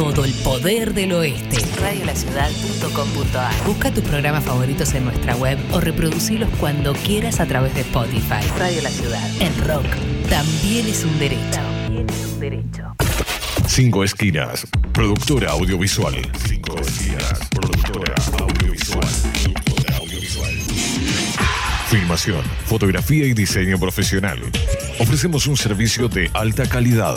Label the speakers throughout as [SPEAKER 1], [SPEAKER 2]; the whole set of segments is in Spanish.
[SPEAKER 1] todo el poder del oeste. Radiolaciudad.com.ar Busca tus programas favoritos en nuestra web o reproducirlos cuando quieras a través de Spotify. Radio La Ciudad. El rock también es un derecho. También es un derecho.
[SPEAKER 2] Cinco Esquinas, productora audiovisual. Cinco Esquinas, productora audiovisual. Productora audiovisual. Filmación, fotografía y diseño profesional. Ofrecemos un servicio de alta calidad.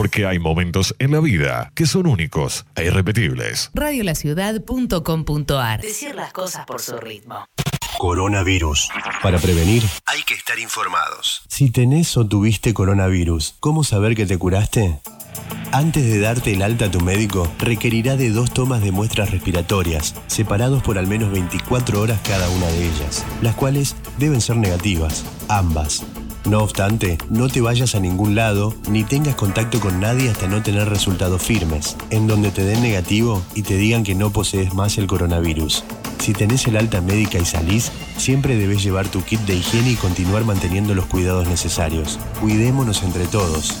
[SPEAKER 2] Porque hay momentos en la vida que son únicos e irrepetibles.
[SPEAKER 1] Radiolaciudad.com.ar Decir las cosas por su ritmo.
[SPEAKER 3] Coronavirus. Para prevenir,
[SPEAKER 4] Hay que estar informados.
[SPEAKER 3] si tenés o tuviste coronavirus, ¿cómo saber que te curaste? Antes de darte el alta a tu médico, requerirá de dos tomas de muestras respiratorias, separados por al menos 24 horas cada una de ellas, las cuales deben ser negativas, ambas. No obstante, no te vayas a ningún lado ni tengas contacto con nadie hasta no tener resultados firmes, en donde te den negativo y te digan que no posees más el coronavirus. Si tenés el alta médica y salís, siempre debes llevar tu kit de higiene y continuar manteniendo los cuidados necesarios. Cuidémonos entre todos,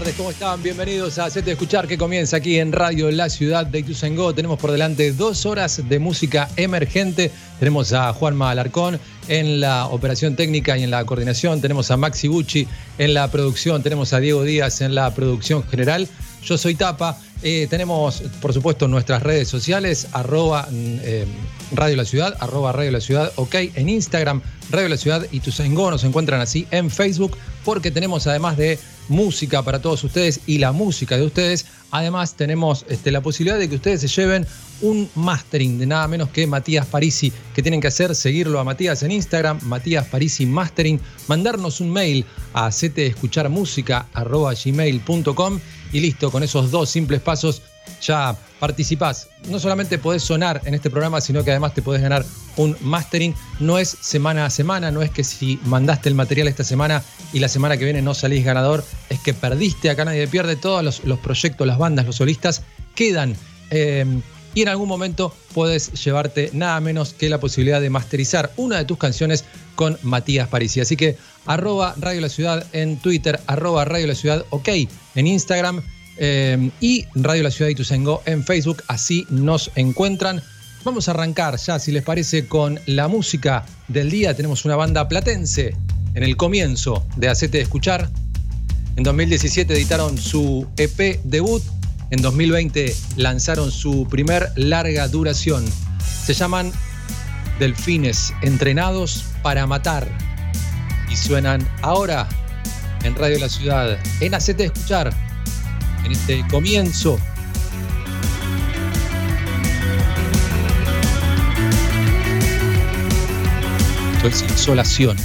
[SPEAKER 5] tardes, ¿cómo están? Bienvenidos a Hacete Escuchar que comienza aquí en Radio La Ciudad de Ituzaingó. Tenemos por delante dos horas de música emergente. Tenemos a Juanma Alarcón en la operación técnica y en la coordinación. Tenemos a Maxi Gucci en la producción. Tenemos a Diego Díaz en la producción general. Yo soy Tapa. Eh, tenemos, por supuesto, nuestras redes sociales, arroba eh, Radio La Ciudad, arroba Radio La Ciudad, ok, en Instagram, Radio La Ciudad y Ituzaingó, nos encuentran así en Facebook, porque tenemos además de música para todos ustedes y la música de ustedes, además tenemos este, la posibilidad de que ustedes se lleven un mastering de nada menos que Matías Parisi, que tienen que hacer, seguirlo a Matías en Instagram, Matías Parisi Mastering, mandarnos un mail a gmail.com y listo, con esos dos simples pasos ya participás. No solamente podés sonar en este programa, sino que además te podés ganar un mastering. No es semana a semana, no es que si mandaste el material esta semana y la semana que viene no salís ganador, es que perdiste, acá nadie pierde, todos los, proyectos, las bandas, los solistas quedan. eh, y en algún momento puedes llevarte nada menos que la posibilidad de masterizar una de tus canciones con Matías Parisi. Así que arroba Radio La Ciudad en Twitter, arroba Radio La Ciudad OK en Instagram eh, y Radio La Ciudad de Ituzaingó en Facebook. Así nos encuentran. Vamos a arrancar ya, si les parece, con la música del día. Tenemos una banda platense en el comienzo de Hacete Escuchar. En 2017 editaron su EP debut. En 2020 lanzaron su primer larga duración. Se llaman Delfines Entrenados para Matar. Y suenan ahora en Radio La Ciudad, en Hacete Escuchar, en este comienzo. Esto es insolación.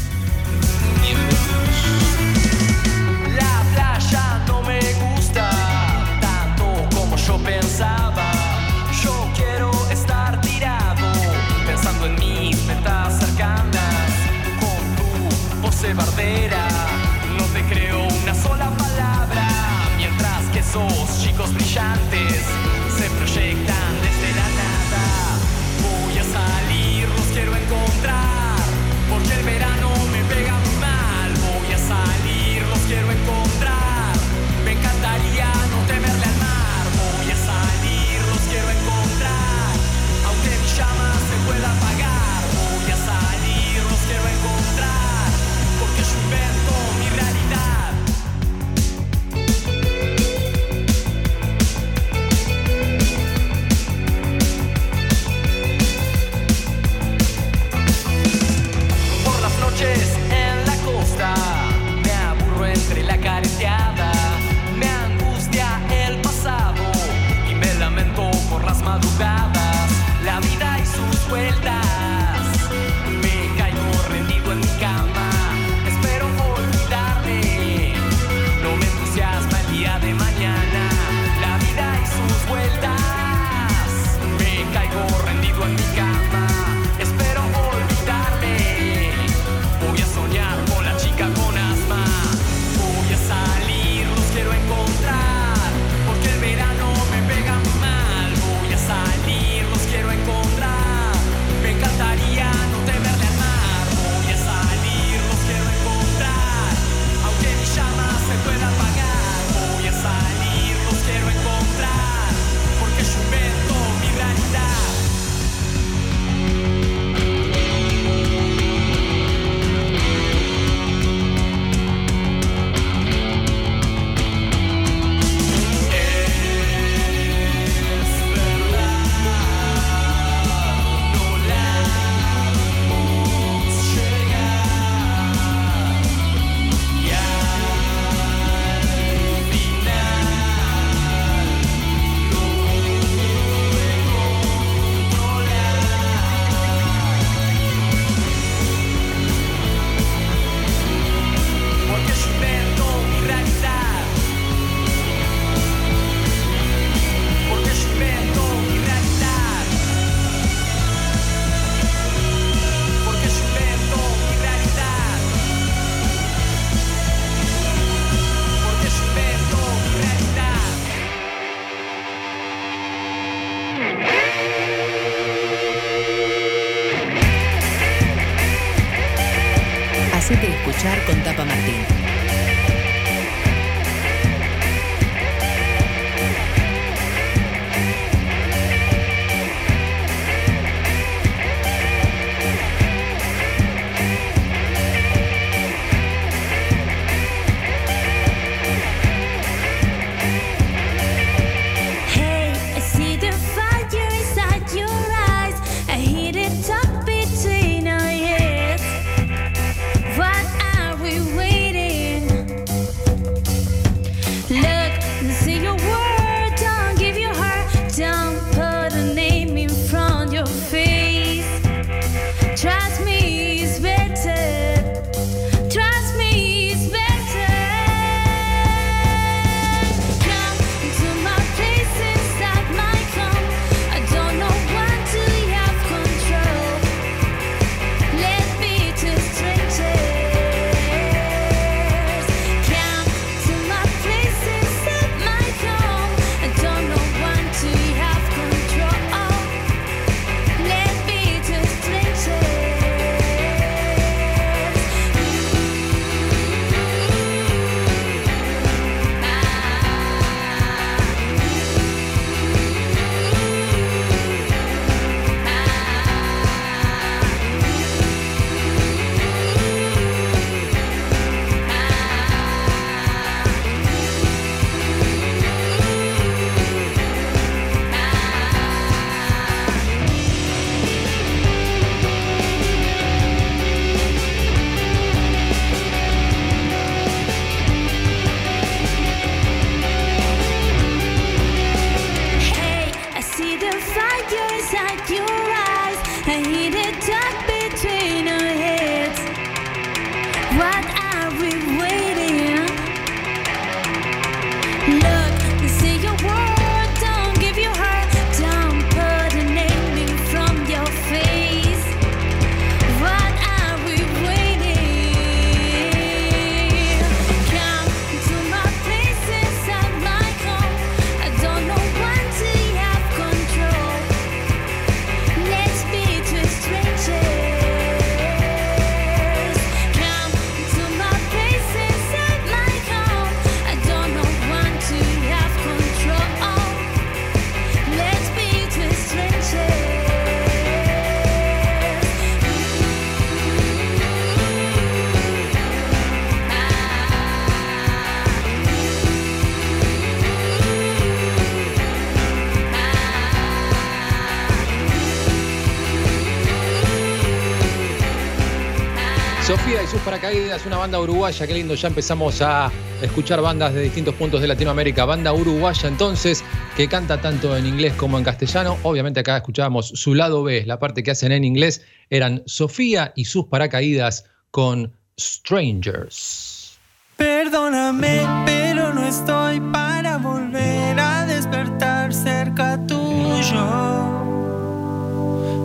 [SPEAKER 5] Paracaídas, una banda uruguaya, qué lindo, ya empezamos a escuchar bandas de distintos puntos de Latinoamérica, banda uruguaya entonces, que canta tanto en inglés como en castellano, obviamente acá escuchábamos su lado B, la parte que hacen en inglés, eran Sofía y sus Paracaídas con Strangers.
[SPEAKER 6] Perdóname, pero no estoy para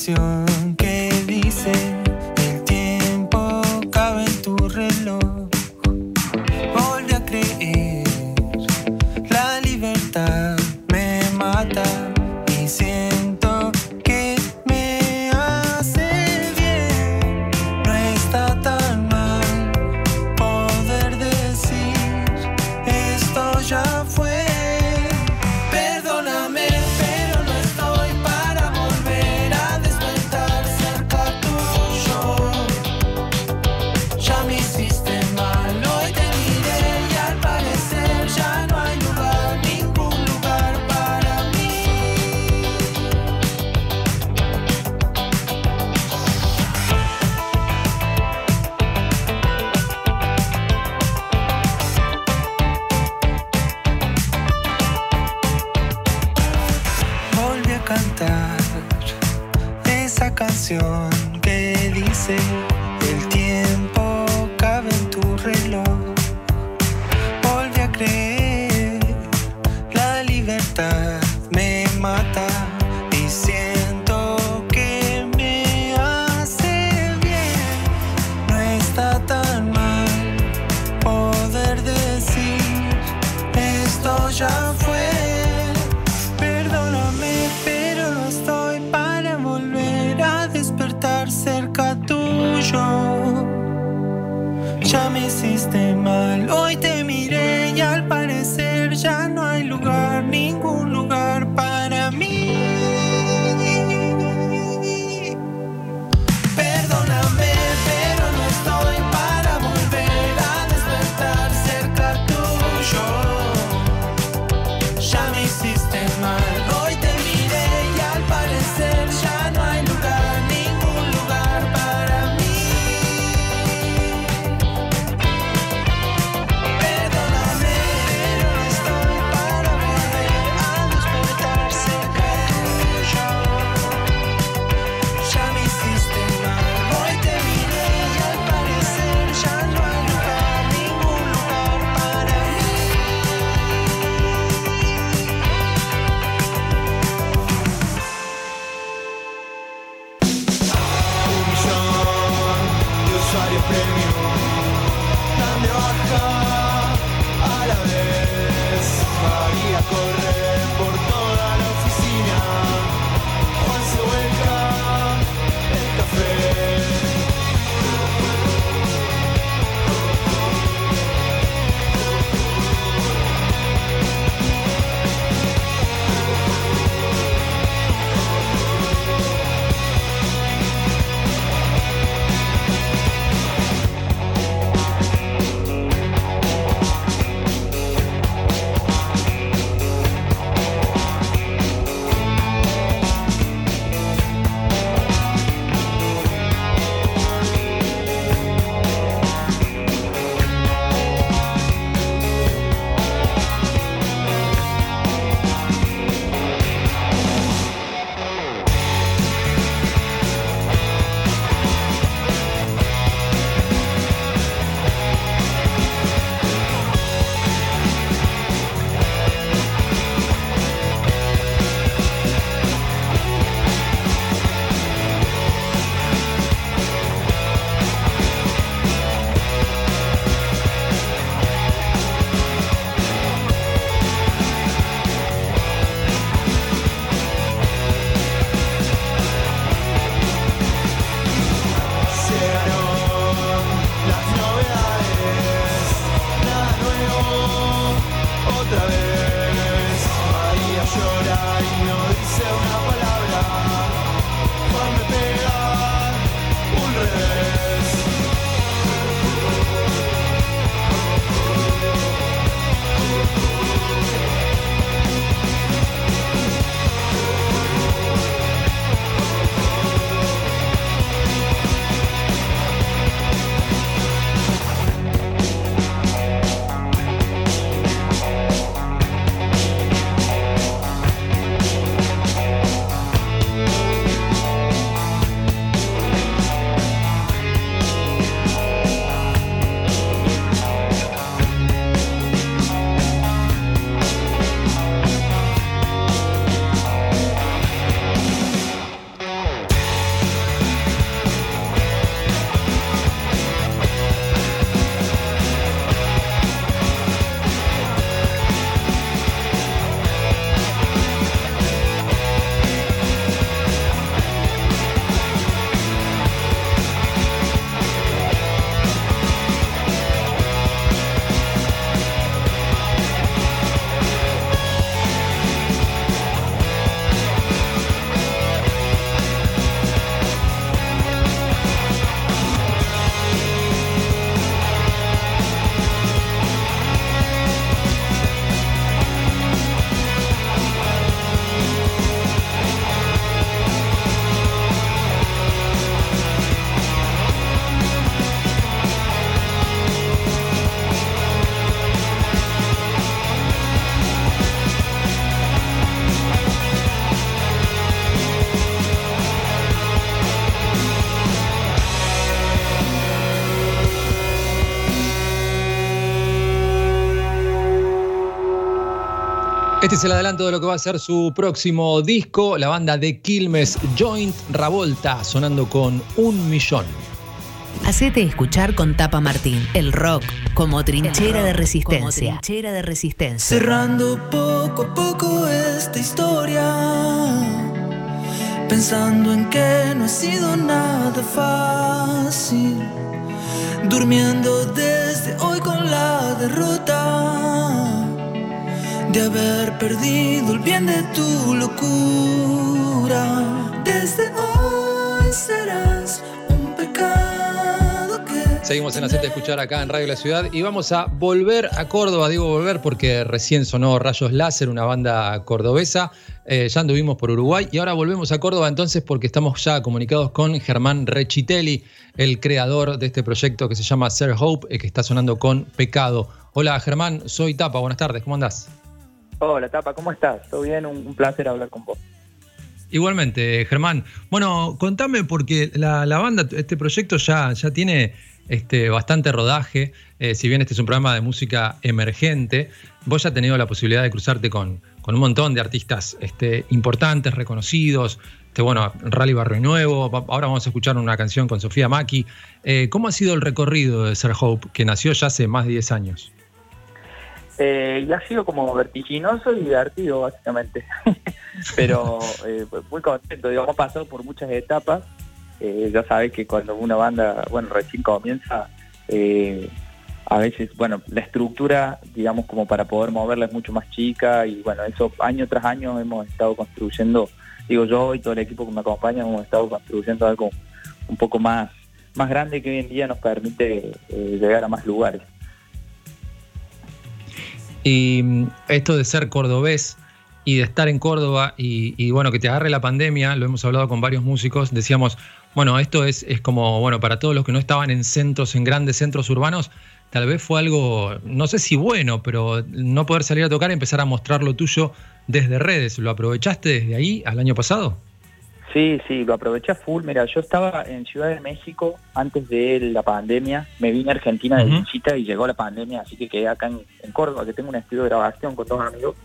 [SPEAKER 6] canción.
[SPEAKER 5] Este es el adelanto de lo que va a ser su próximo disco, la banda de Quilmes Joint Ravolta, sonando con un millón.
[SPEAKER 1] Hacete escuchar con Tapa Martín. El rock como trinchera de resistencia.
[SPEAKER 7] como
[SPEAKER 1] trinchera de resistencia.
[SPEAKER 8] Cerrando poco a poco esta historia, pensando en que no ha sido nada fácil, durmiendo desde hoy con la derrota de haber perdido el bien de tu locura. Desde hoy serás un pecado
[SPEAKER 5] Seguimos en Hacete Escuchar acá en Radio La Ciudad y vamos a volver a Córdoba, digo volver porque recién sonó Rayos Láser, una banda cordobesa, Eh, ya anduvimos por Uruguay y ahora volvemos a Córdoba entonces porque estamos ya comunicados con Germán Rechitelli, el creador de este proyecto que se llama Ser Hope, eh, que está sonando con Pecado. Hola Germán, soy Tapa, buenas tardes, ¿cómo andás?
[SPEAKER 9] Hola, Tapa, ¿cómo estás? ¿Todo bien? Un, placer hablar con vos.
[SPEAKER 5] Igualmente, Germán. Bueno, contame porque la, banda, este proyecto ya, ya tiene este, bastante rodaje. Eh, si bien este es un programa de música emergente, vos ya has tenido la posibilidad de cruzarte con, con un montón de artistas este, importantes, reconocidos. Este, bueno, Rally Barrio Nuevo. Ahora vamos a escuchar una canción con Sofía Maki. Eh, ¿Cómo ha sido el recorrido de Ser Hope, que nació ya hace más de 10 años?
[SPEAKER 9] Eh, y ha sido como vertiginoso y divertido, básicamente. Pero eh, muy contento, digamos, hemos pasado por muchas etapas. Eh, ya sabes que cuando una banda, bueno, recién comienza, a veces, bueno, la estructura, digamos, como para poder moverla es mucho más chica y bueno, eso año tras año hemos estado construyendo, digo yo y todo el equipo que me acompaña, hemos estado construyendo algo un poco más, más grande que hoy en día nos permite llegar a más lugares.
[SPEAKER 5] Y mm, esto de ser cordobés y de estar en Córdoba y, y, bueno, que te agarre la pandemia, lo hemos hablado con varios músicos, decíamos, bueno, esto es, es como, bueno, para todos los que no estaban en centros, en grandes centros urbanos, tal vez fue algo, no sé si bueno, pero no poder salir a tocar y empezar a mostrar lo tuyo desde redes. ¿Lo aprovechaste desde ahí al año pasado?
[SPEAKER 9] Sí, sí, lo aproveché a full. Mira, yo estaba en Ciudad de México antes de la pandemia. Me vine a Argentina de visita y llegó la pandemia, así que quedé acá en, en Córdoba, que tengo un estudio de grabación con dos amigos.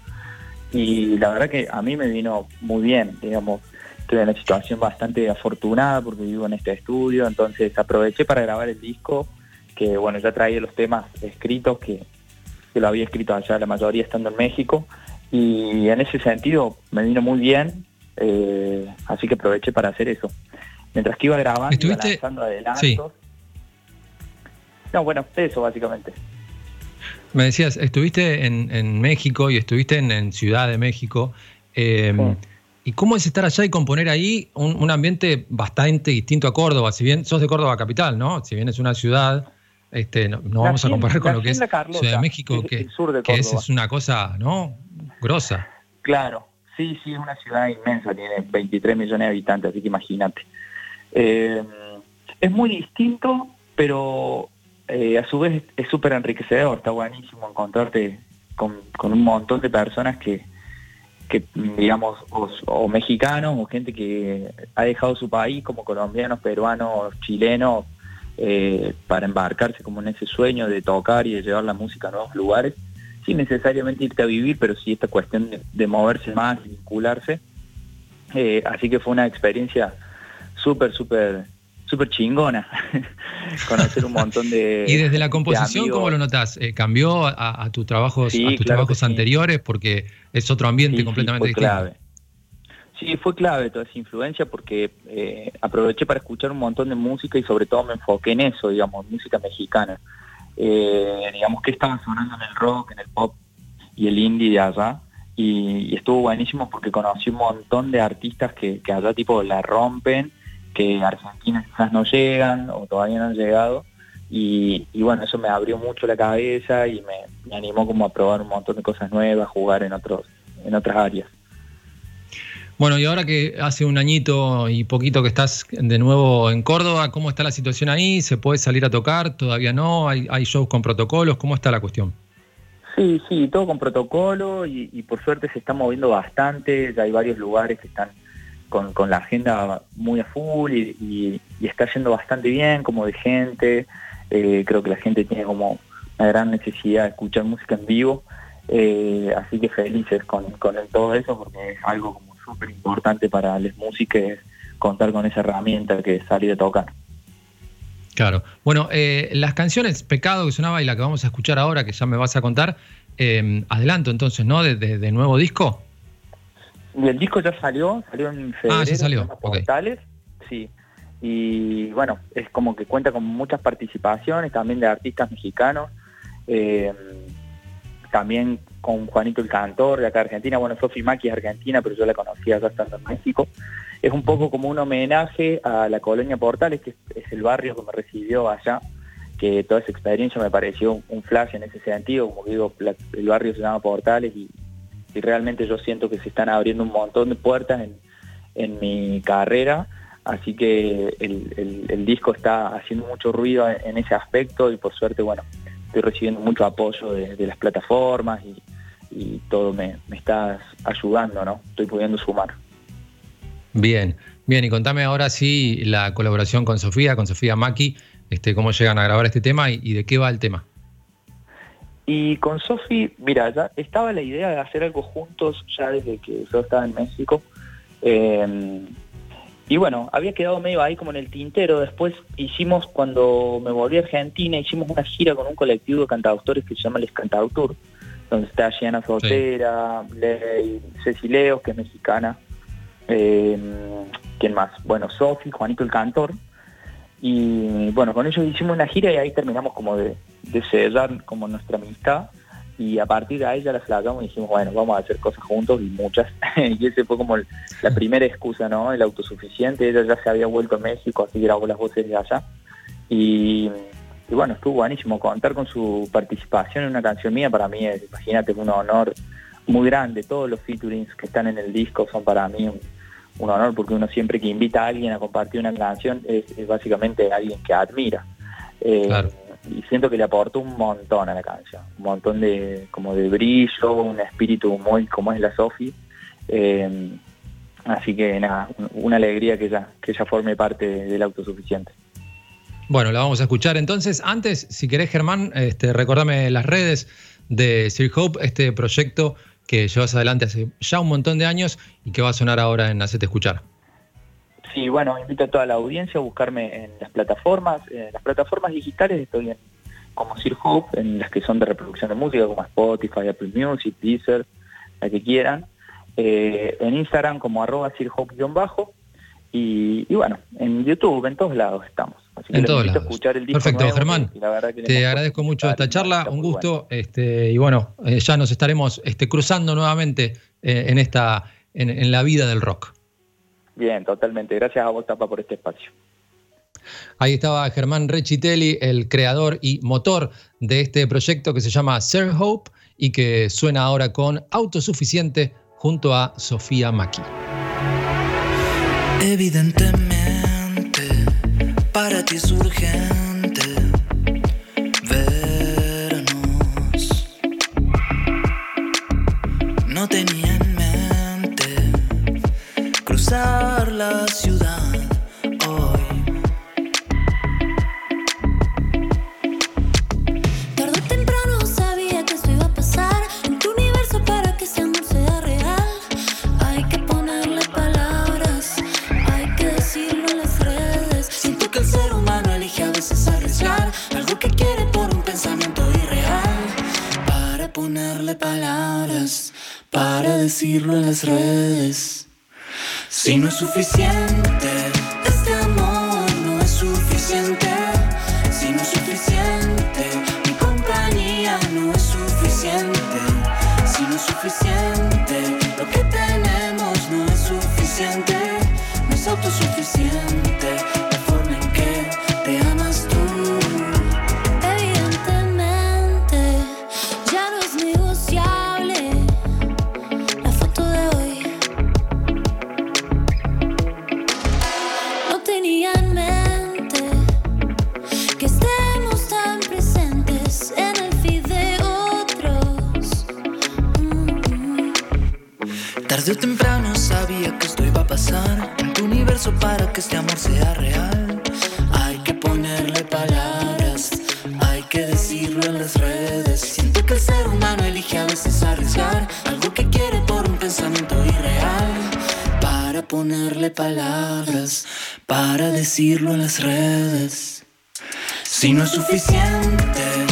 [SPEAKER 9] Y la verdad que a mí me vino muy bien, digamos. Estoy en una situación bastante afortunada porque vivo en este estudio, entonces aproveché para grabar el disco, que bueno, ya traía los temas escritos, que, que lo había escrito allá la mayoría estando en México. Y en ese sentido me vino muy bien, eh, así que aproveché para hacer eso. Mientras que iba grabando, iba
[SPEAKER 5] ¿Estuviste-
[SPEAKER 9] lanzando adelantos.
[SPEAKER 5] Sí.
[SPEAKER 9] No, bueno, eso básicamente.
[SPEAKER 5] Me decías, estuviste en, en México y estuviste en, en Ciudad de México. eh, ¿Y cómo es estar allá y componer ahí un, un ambiente bastante distinto a Córdoba? Si bien sos de Córdoba capital, ¿no? Si bien es una ciudad, este, no, no vamos a comparar con lo que es
[SPEAKER 9] La Carlota,
[SPEAKER 5] Ciudad de México, que,
[SPEAKER 9] el sur de
[SPEAKER 5] que es, es una cosa, ¿no? Grosa.
[SPEAKER 9] Claro, sí, sí, es una ciudad inmensa, tiene 23 millones de habitantes, así que imagínate. Eh, es muy distinto, pero eh, a su vez es súper enriquecedor, está buenísimo encontrarte con, un montón de personas que, digamos, o, o mexicanos o gente que ha dejado su país, como colombianos, peruanos, chilenos, eh, para embarcarse como en ese sueño de tocar y de llevar la música a nuevos lugares sin necesariamente irte a vivir, pero sí esta cuestión de, de moverse más, vincularse. Eh, así que fue una experiencia súper, súper, súper chingona. Conocer un montón de...
[SPEAKER 5] Y desde la
[SPEAKER 9] de
[SPEAKER 5] composición,
[SPEAKER 9] amigos.
[SPEAKER 5] ¿cómo lo notás? Eh, ¿Cambió a, a tus trabajos,
[SPEAKER 9] Sí,
[SPEAKER 5] a tus
[SPEAKER 9] claro
[SPEAKER 5] trabajos
[SPEAKER 9] sí.
[SPEAKER 5] anteriores? Porque es otro ambiente
[SPEAKER 9] Sí,
[SPEAKER 5] completamente distinto.
[SPEAKER 9] clave. Sí, fue clave toda esa influencia porque eh, aproveché para escuchar un montón de música y sobre todo me enfoqué en eso, digamos, música mexicana. Eh, digamos que estaba sonando en el rock, en el pop y el indie de allá. Y, estuvo buenísimo porque conocí un montón de artistas que, allá tipo la rompen, que a Argentina quizás no llegan o todavía no han llegado. Y, y bueno, eso me abrió mucho la cabeza y me, me animó como a probar un montón de cosas nuevas, jugar en otros, en otras áreas.
[SPEAKER 5] Bueno, y ahora que hace un añito y poquito que estás de nuevo en Córdoba, ¿cómo está la situación ahí? ¿Se puede salir a tocar? ¿Todavía no? ¿Hay, hay shows con protocolos? ¿Cómo está la cuestión?
[SPEAKER 9] Sí, sí, todo con protocolo y, y por suerte se está moviendo bastante, ya hay varios lugares que están con, la agenda muy a full y, está yendo bastante bien como de gente, Eh, creo que la gente tiene como una gran necesidad de escuchar música en vivo Eh, así que felices con, con todo eso porque es algo como súper importante para las músicas contar con esa herramienta que es salir a tocar.
[SPEAKER 5] Claro. Bueno, eh, las canciones Pecado que sonaba y la que vamos a escuchar ahora, que ya me vas a contar, eh, adelanto entonces, ¿no? De, de- de nuevo disco.
[SPEAKER 9] Y el disco ya salió, salió en febrero.
[SPEAKER 5] Ah, ya salió.
[SPEAKER 9] Portales, sí. Y bueno, es como que cuenta con muchas participaciones también de artistas mexicanos, eh, también con Juanito el Cantor de acá Argentina. Bueno, Sofi Maki es argentina, pero yo la conocía acá estando en México. Es un poco como un homenaje a la colonia Portales, que es, el barrio que me recibió allá, que toda esa experiencia me pareció un flash en ese sentido, como digo, el barrio se llama Portales y, realmente yo siento que se están abriendo un montón de puertas en, mi carrera, así que el, disco está haciendo mucho ruido en, en ese aspecto y por suerte, bueno, estoy recibiendo mucho apoyo de, de las plataformas y, y todo me, me está ayudando, ¿no? Estoy pudiendo sumar.
[SPEAKER 5] Bien, bien, y contame ahora sí la colaboración con Sofía, con Sofía Maki, este, cómo llegan a grabar este tema y, y de qué va el tema.
[SPEAKER 9] Y con Sofi, mira, ya estaba la idea de hacer algo juntos ya desde que yo estaba en México. Eh, y bueno, había quedado medio ahí como en el tintero. Después hicimos, cuando me volví a Argentina, hicimos una gira con un colectivo de cantautores que se llama Les Cantautur, donde está Gianna Sotera, Ley, Ceci Leos, que es mexicana. Eh, ¿Quién más? Bueno, Sofi, Juanito el Cantor. Y bueno, con ellos hicimos una gira y ahí terminamos como de, de sellar como nuestra amistad. Y a partir de ahí ya la flagamos y dijimos, bueno, vamos a hacer cosas juntos y muchas. y ese fue como el- la primera excusa, ¿no? El autosuficiente. Ella ya se había vuelto a México, así grabó las voces de allá. Y, y bueno, estuvo buenísimo. Contar con su participación en una canción mía para mí es, imagínate, un honor muy grande. Todos los featurings que están en el disco son para mí un, un honor porque uno siempre que invita a alguien a compartir una canción es, es básicamente alguien que admira. Eh, Y siento que le aportó un montón a la canción, un montón de como de brillo, un espíritu muy como es la Sofi. Eh, así que nada, un- una alegría que ella, que ella forme parte del autosuficiente.
[SPEAKER 5] Bueno, la vamos a escuchar entonces. Antes, si querés, Germán, este, recordame las redes de Sir Hope, este proyecto que llevas adelante hace ya un montón de años y que va a sonar ahora en Hacete Escuchar.
[SPEAKER 9] Sí, bueno, invito a toda la audiencia a buscarme en las plataformas. En las plataformas digitales estoy en, como Sir Hope, en las que son de reproducción de música, como Spotify, Apple Music, Deezer, la que quieran. Eh, en Instagram como arroba Sir Hope-bajo. Y, y bueno, en YouTube, en todos lados estamos. Así que
[SPEAKER 5] En todos lados.
[SPEAKER 9] escuchar el disco
[SPEAKER 5] Perfecto,
[SPEAKER 9] nuevo,
[SPEAKER 5] Germán.
[SPEAKER 9] que
[SPEAKER 5] Te agradezco mucho esta charla, un gusto, este, y bueno, eh, ya nos estaremos este, cruzando nuevamente eh, en esta, en, en la vida del rock.
[SPEAKER 9] Bien, totalmente. Gracias a vos, Tapa, por este espacio.
[SPEAKER 5] Ahí estaba Germán Rechitelli, el creador y motor de este proyecto que se llama Sir Hope y que suena ahora con Autosuficiente junto a Sofía Maki.
[SPEAKER 10] Evidentemente, para ti es
[SPEAKER 7] ponerle palabras,
[SPEAKER 10] para decirlo en las redes. Si no es suficiente, este amor no es suficiente. Si no es suficiente, mi compañía no es suficiente. Si no es suficiente, lo que tenemos no es suficiente. Desde temprano sabía que esto iba a pasar. En tu universo para que este amor sea real. Hay que ponerle palabras, hay que decirlo en las redes. Siento que el ser humano elige a veces arriesgar algo que quiere por un pensamiento irreal. Para ponerle palabras, para decirlo en las redes. Si no es suficiente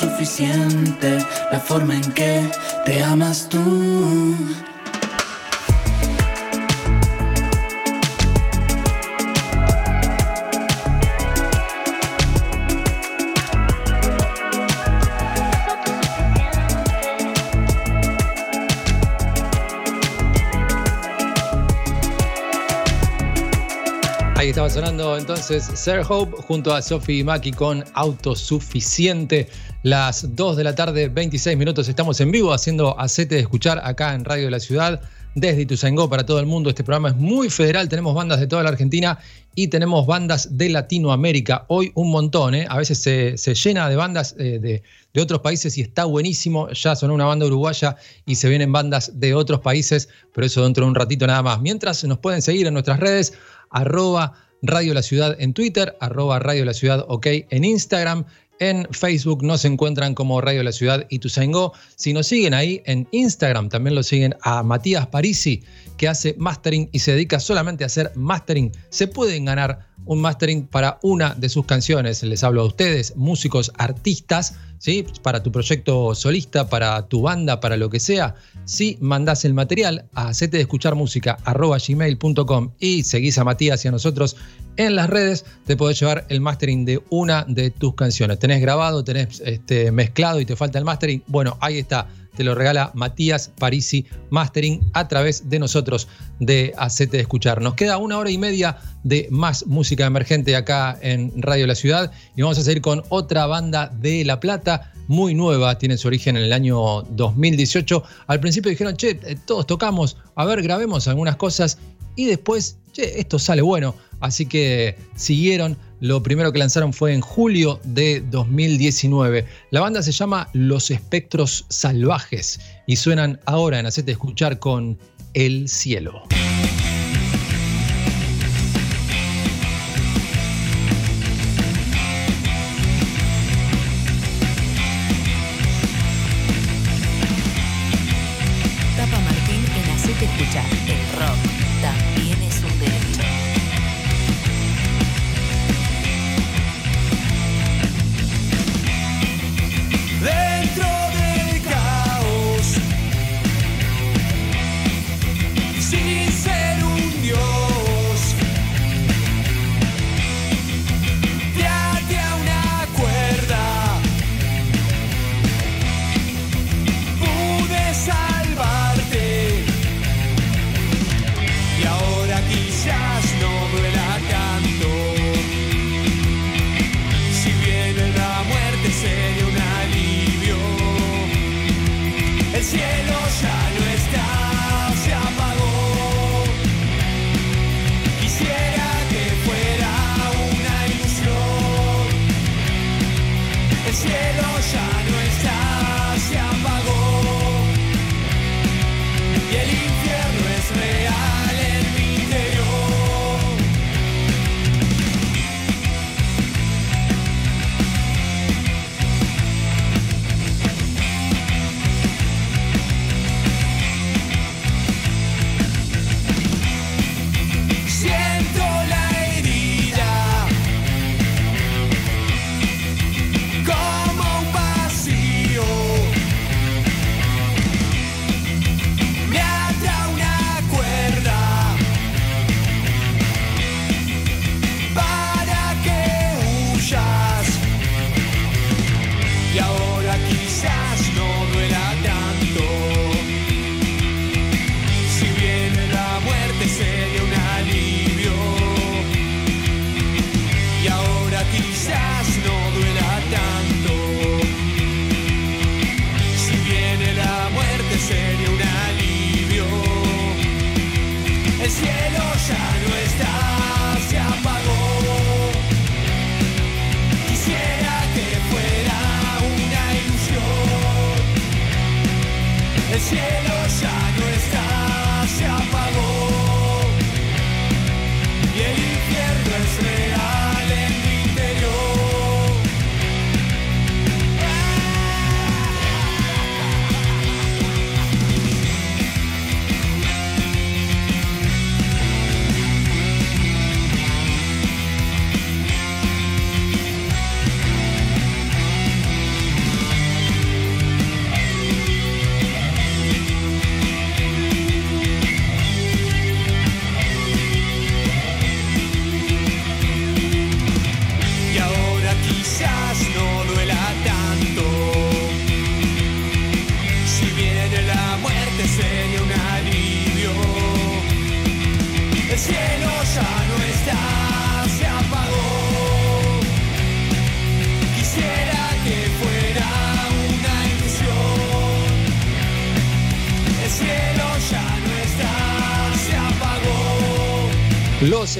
[SPEAKER 10] Autosuficiente la forma en que te amas tú.
[SPEAKER 5] Entonces Sir Hope junto a Sophie Maki con Autosuficiente. Las 2 de la tarde, 26 minutos. Estamos en vivo haciendo Acete de Escuchar acá en Radio de la Ciudad. Desde Ituzaingó para todo el mundo. Este programa es muy federal. Tenemos bandas de toda la Argentina y tenemos bandas de Latinoamérica. Hoy un montón, ¿eh? A veces se, se llena de bandas eh, de, de otros países y está buenísimo. Ya sonó una banda uruguaya y se vienen bandas de otros países, pero eso dentro de un ratito nada más. Mientras nos pueden seguir en nuestras redes, arroba Radio La Ciudad en Twitter, arroba Radio La Ciudad OK en Instagram. En Facebook nos encuentran como Radio La Ciudad y Tuzaingó. Si nos siguen ahí en Instagram, también lo siguen a Matías Parisi, que hace mastering y se dedica solamente a hacer mastering. Se pueden ganar un mastering para una de sus canciones. Les hablo a ustedes, músicos, artistas, ¿sí? para tu proyecto solista, para tu banda, para lo que sea. Si mandás el material a de escuchar música y seguís a Matías y a nosotros en las redes, te podés llevar el mastering de una de tus canciones. Tenés grabado, tenés este, mezclado y te falta el mastering. Bueno, ahí está te lo regala Matías Parisi Mastering a través de nosotros de Hacete Escuchar. Nos queda una hora y media de más música emergente acá en Radio La Ciudad y vamos a seguir con otra banda de La Plata, muy nueva, tiene su origen en el año 2018. Al principio dijeron, che, eh, todos tocamos, a ver, grabemos algunas cosas y después, che, esto sale bueno. Así que siguieron. Lo primero que lanzaron fue en julio de 2019. La banda se llama Los Espectros Salvajes y suenan ahora en Hacete Escuchar con El Cielo.
[SPEAKER 1] Tapa Martín en Hacete Escuchar.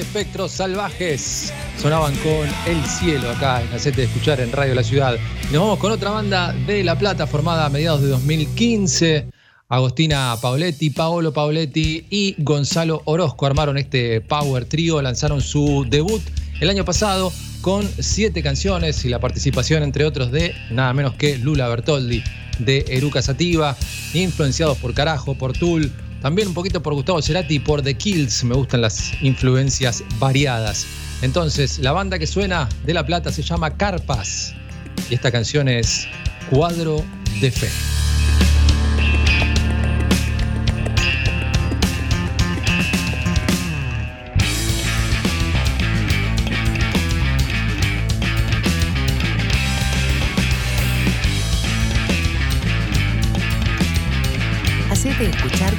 [SPEAKER 5] Espectros salvajes sonaban con El Cielo acá en Hacete de Escuchar en Radio La Ciudad. Nos vamos con otra banda de La Plata formada a mediados de 2015. Agostina Pauletti, Paolo Pauletti y Gonzalo Orozco armaron este Power Trio, lanzaron su debut el año pasado con siete canciones y la participación, entre otros, de nada menos que Lula Bertoldi, de Eruca Sativa, influenciados por Carajo, por Tool, también un poquito por Gustavo Cerati y por The Kills. Me gustan las influencias variadas. Entonces, la banda que suena de La Plata se llama Carpas y esta canción es Cuadro de Fe.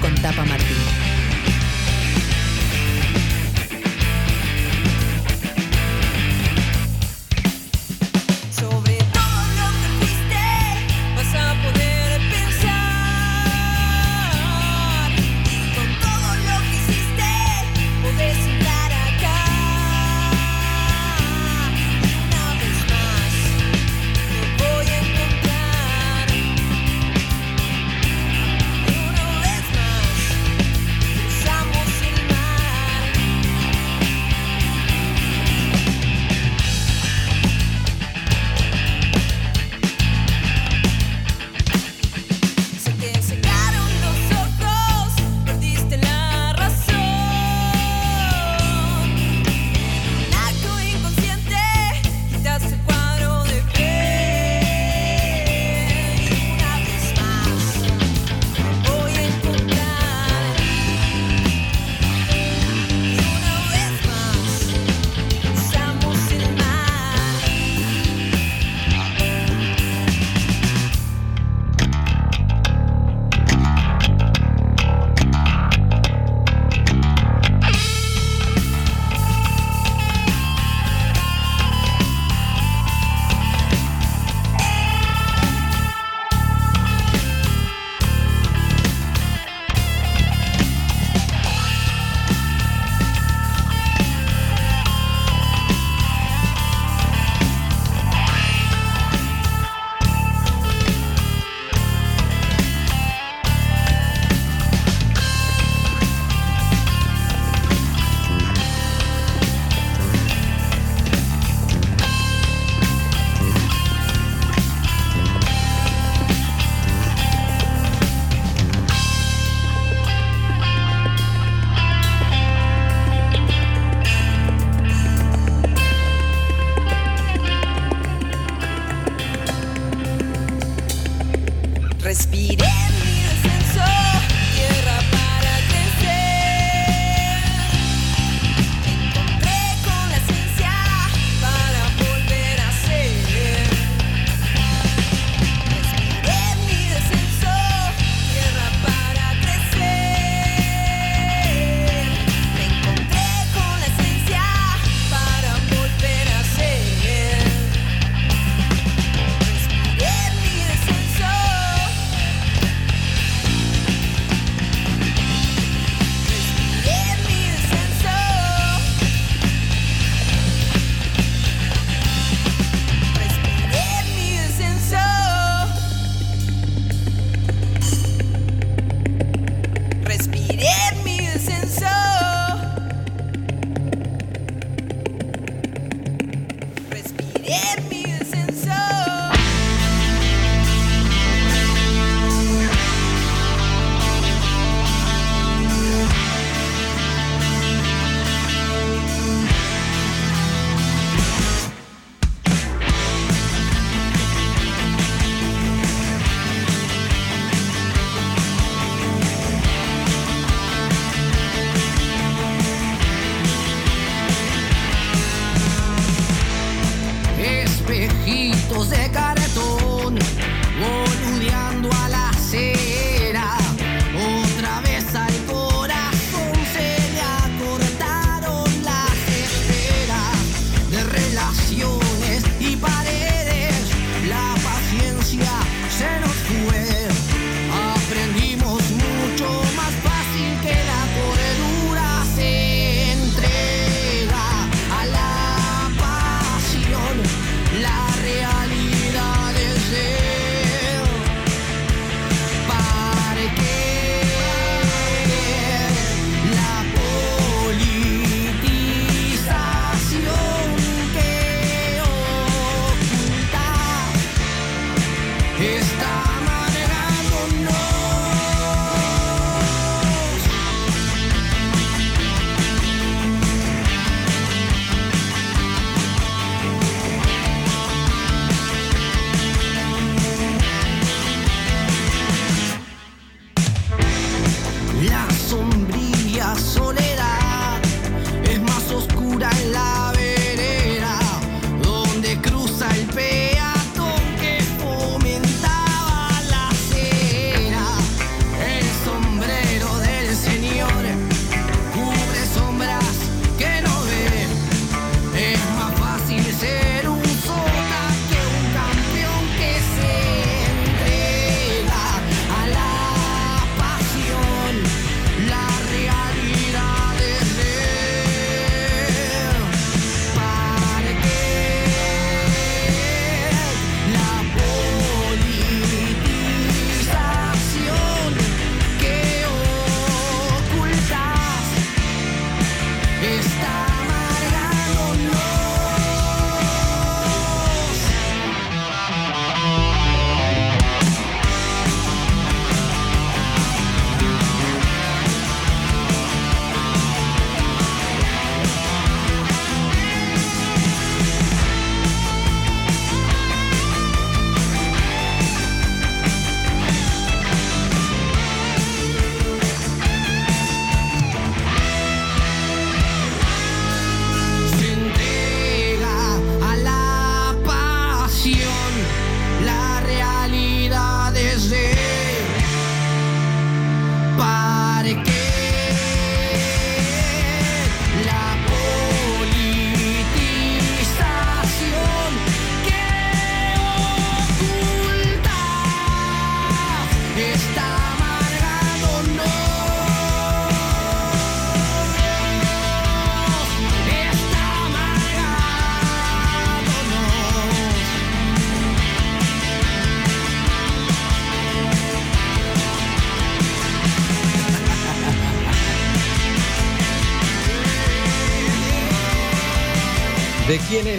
[SPEAKER 1] Con Tapa Martín.
[SPEAKER 11] La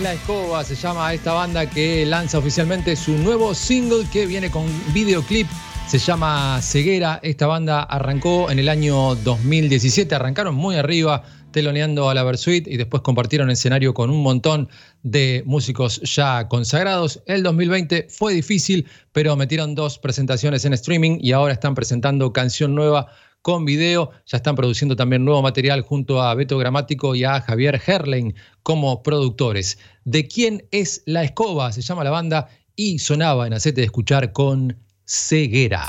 [SPEAKER 11] ¿De
[SPEAKER 5] quién es la escoba? Se llama esta banda que lanza oficialmente su nuevo single que viene con videoclip. Se llama Ceguera. Esta banda arrancó en el año 2017. Arrancaron muy arriba, teloneando a la Versuit y después compartieron escenario con un montón de músicos ya consagrados. El 2020 fue difícil, pero metieron dos presentaciones en streaming y ahora están presentando canción nueva con video. Ya están produciendo también nuevo material junto a Beto Gramático y a Javier Herlein como productores. ¿De quién es la escoba? Se llama la banda y sonaba en Acete de Escuchar con Ceguera.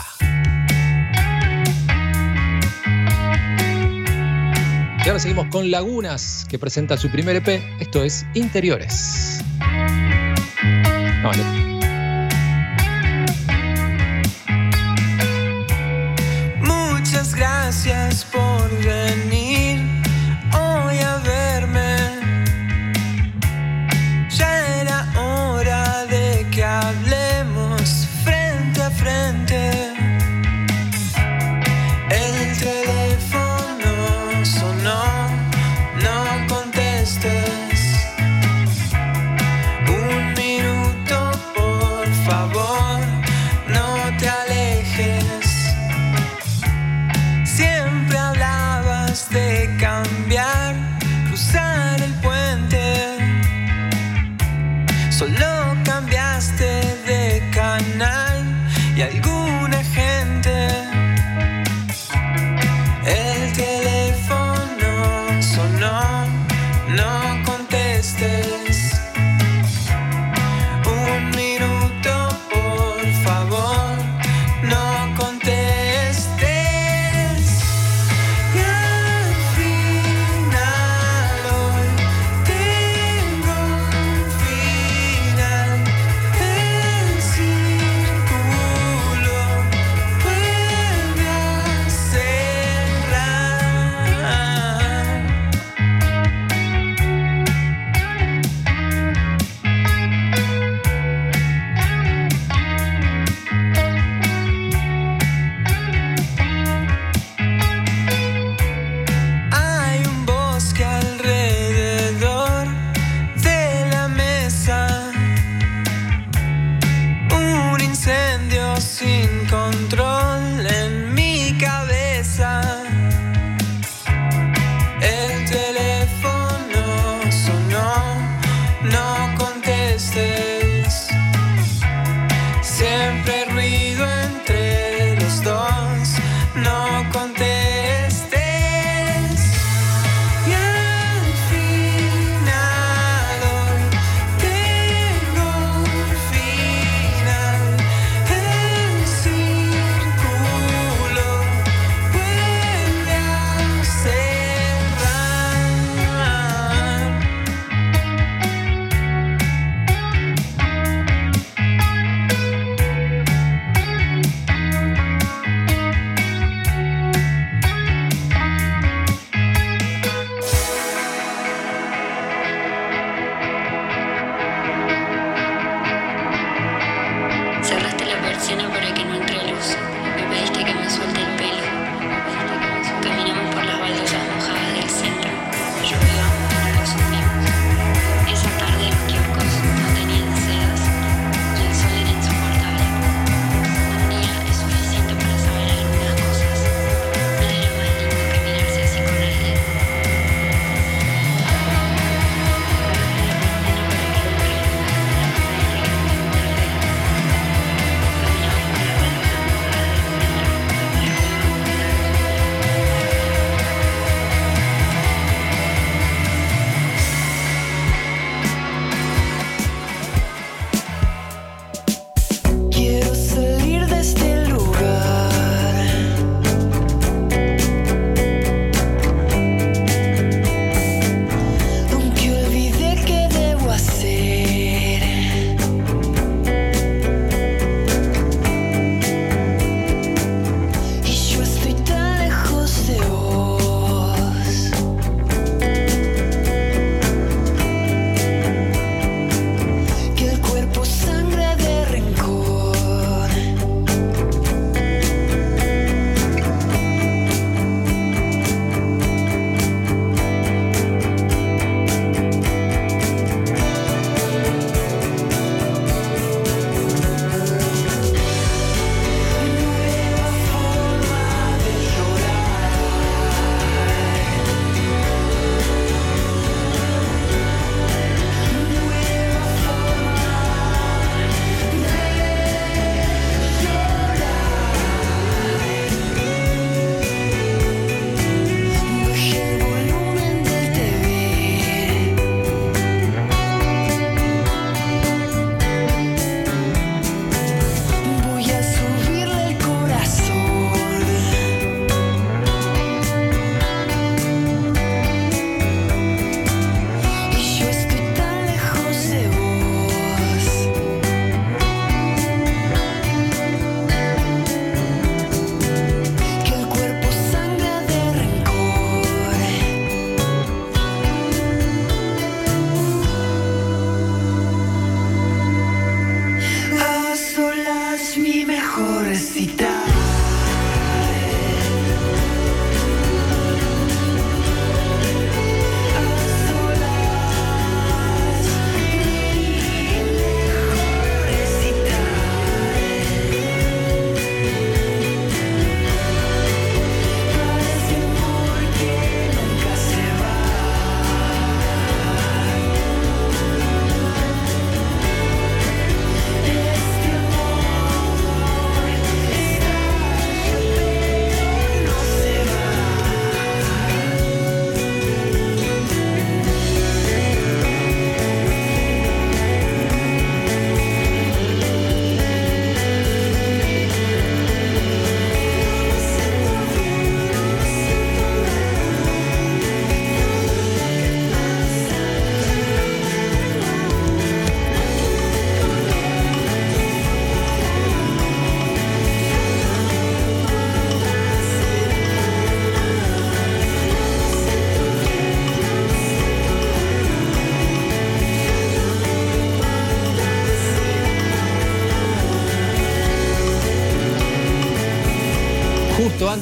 [SPEAKER 5] Y ahora seguimos con Lagunas, que presenta su primer EP. Esto es Interiores. Vale.
[SPEAKER 8] Muchas gracias por venir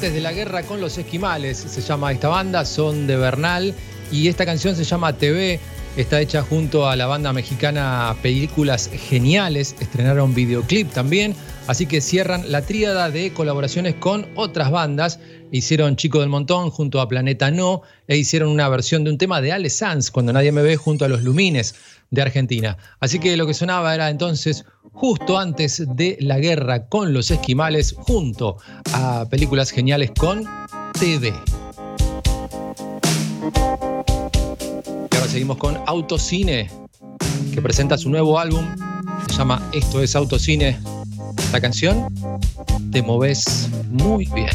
[SPEAKER 8] antes de la guerra con los esquimales, se llama esta banda, son de Bernal y esta canción se llama TV, está hecha junto a la banda mexicana Películas Geniales, estrenaron videoclip también, así que cierran la tríada de colaboraciones con otras bandas, hicieron Chico del Montón junto a Planeta No e hicieron una versión de un tema de Ale Sanz, Cuando Nadie Me Ve, junto a Los Lumines de Argentina. Así que lo que sonaba era entonces justo antes de la guerra con los esquimales, junto a películas geniales con TV. Y ahora seguimos con Autocine, que presenta su nuevo álbum. Se llama Esto es Autocine. La canción Te moves muy bien.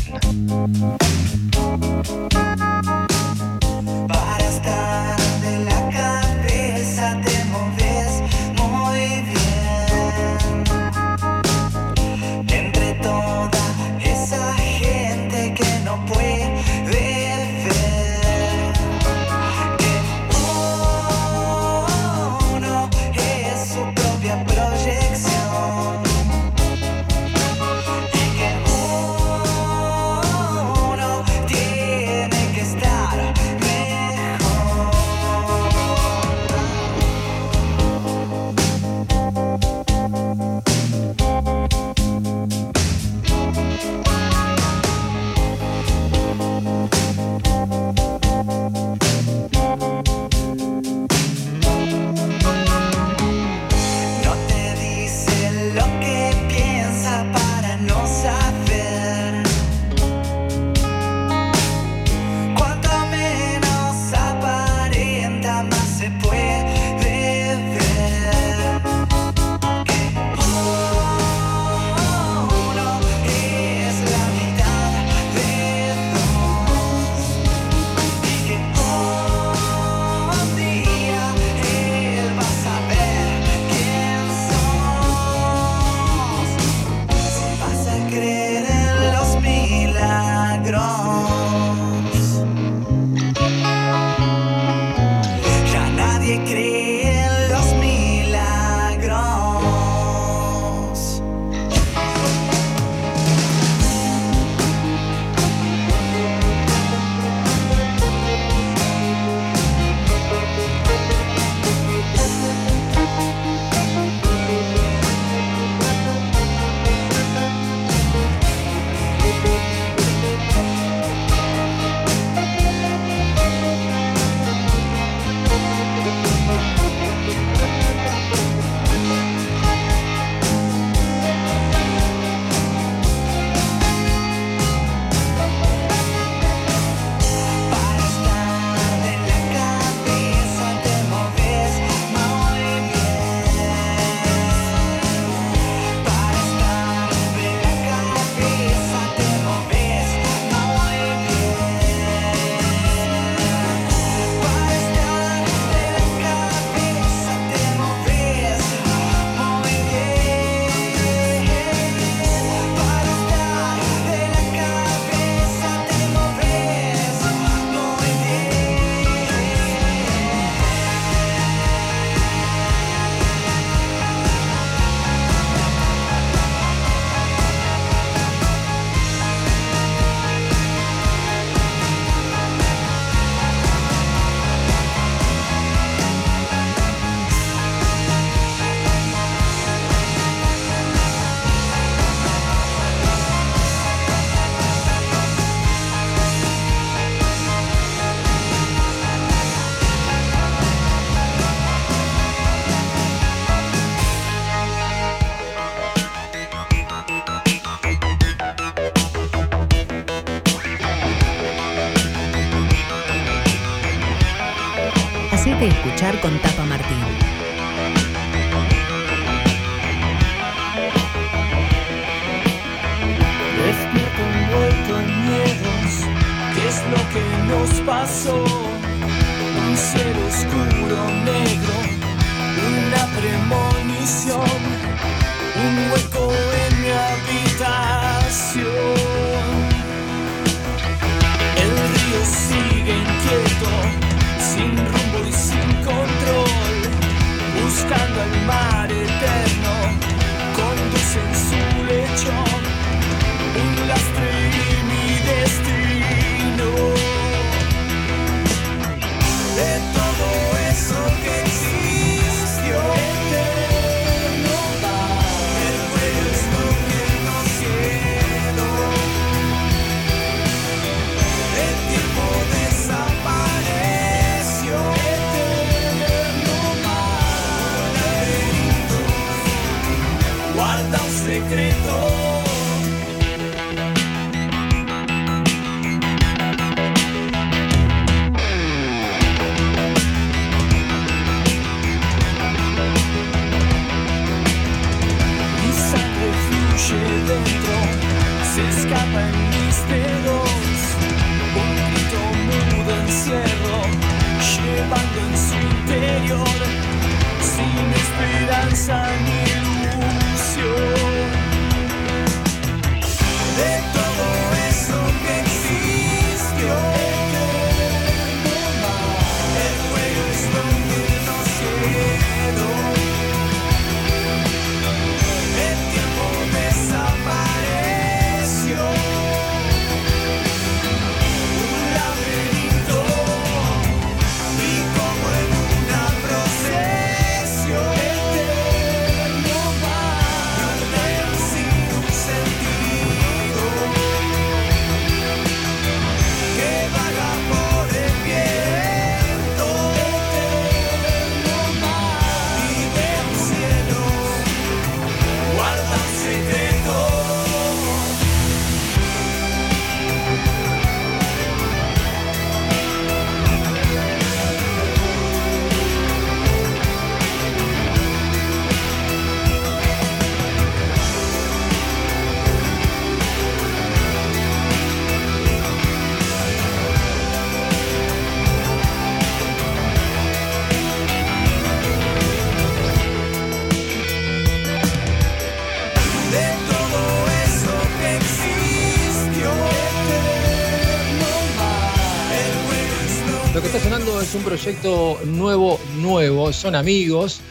[SPEAKER 5] Proyecto nuevo, nuevo. Son amigos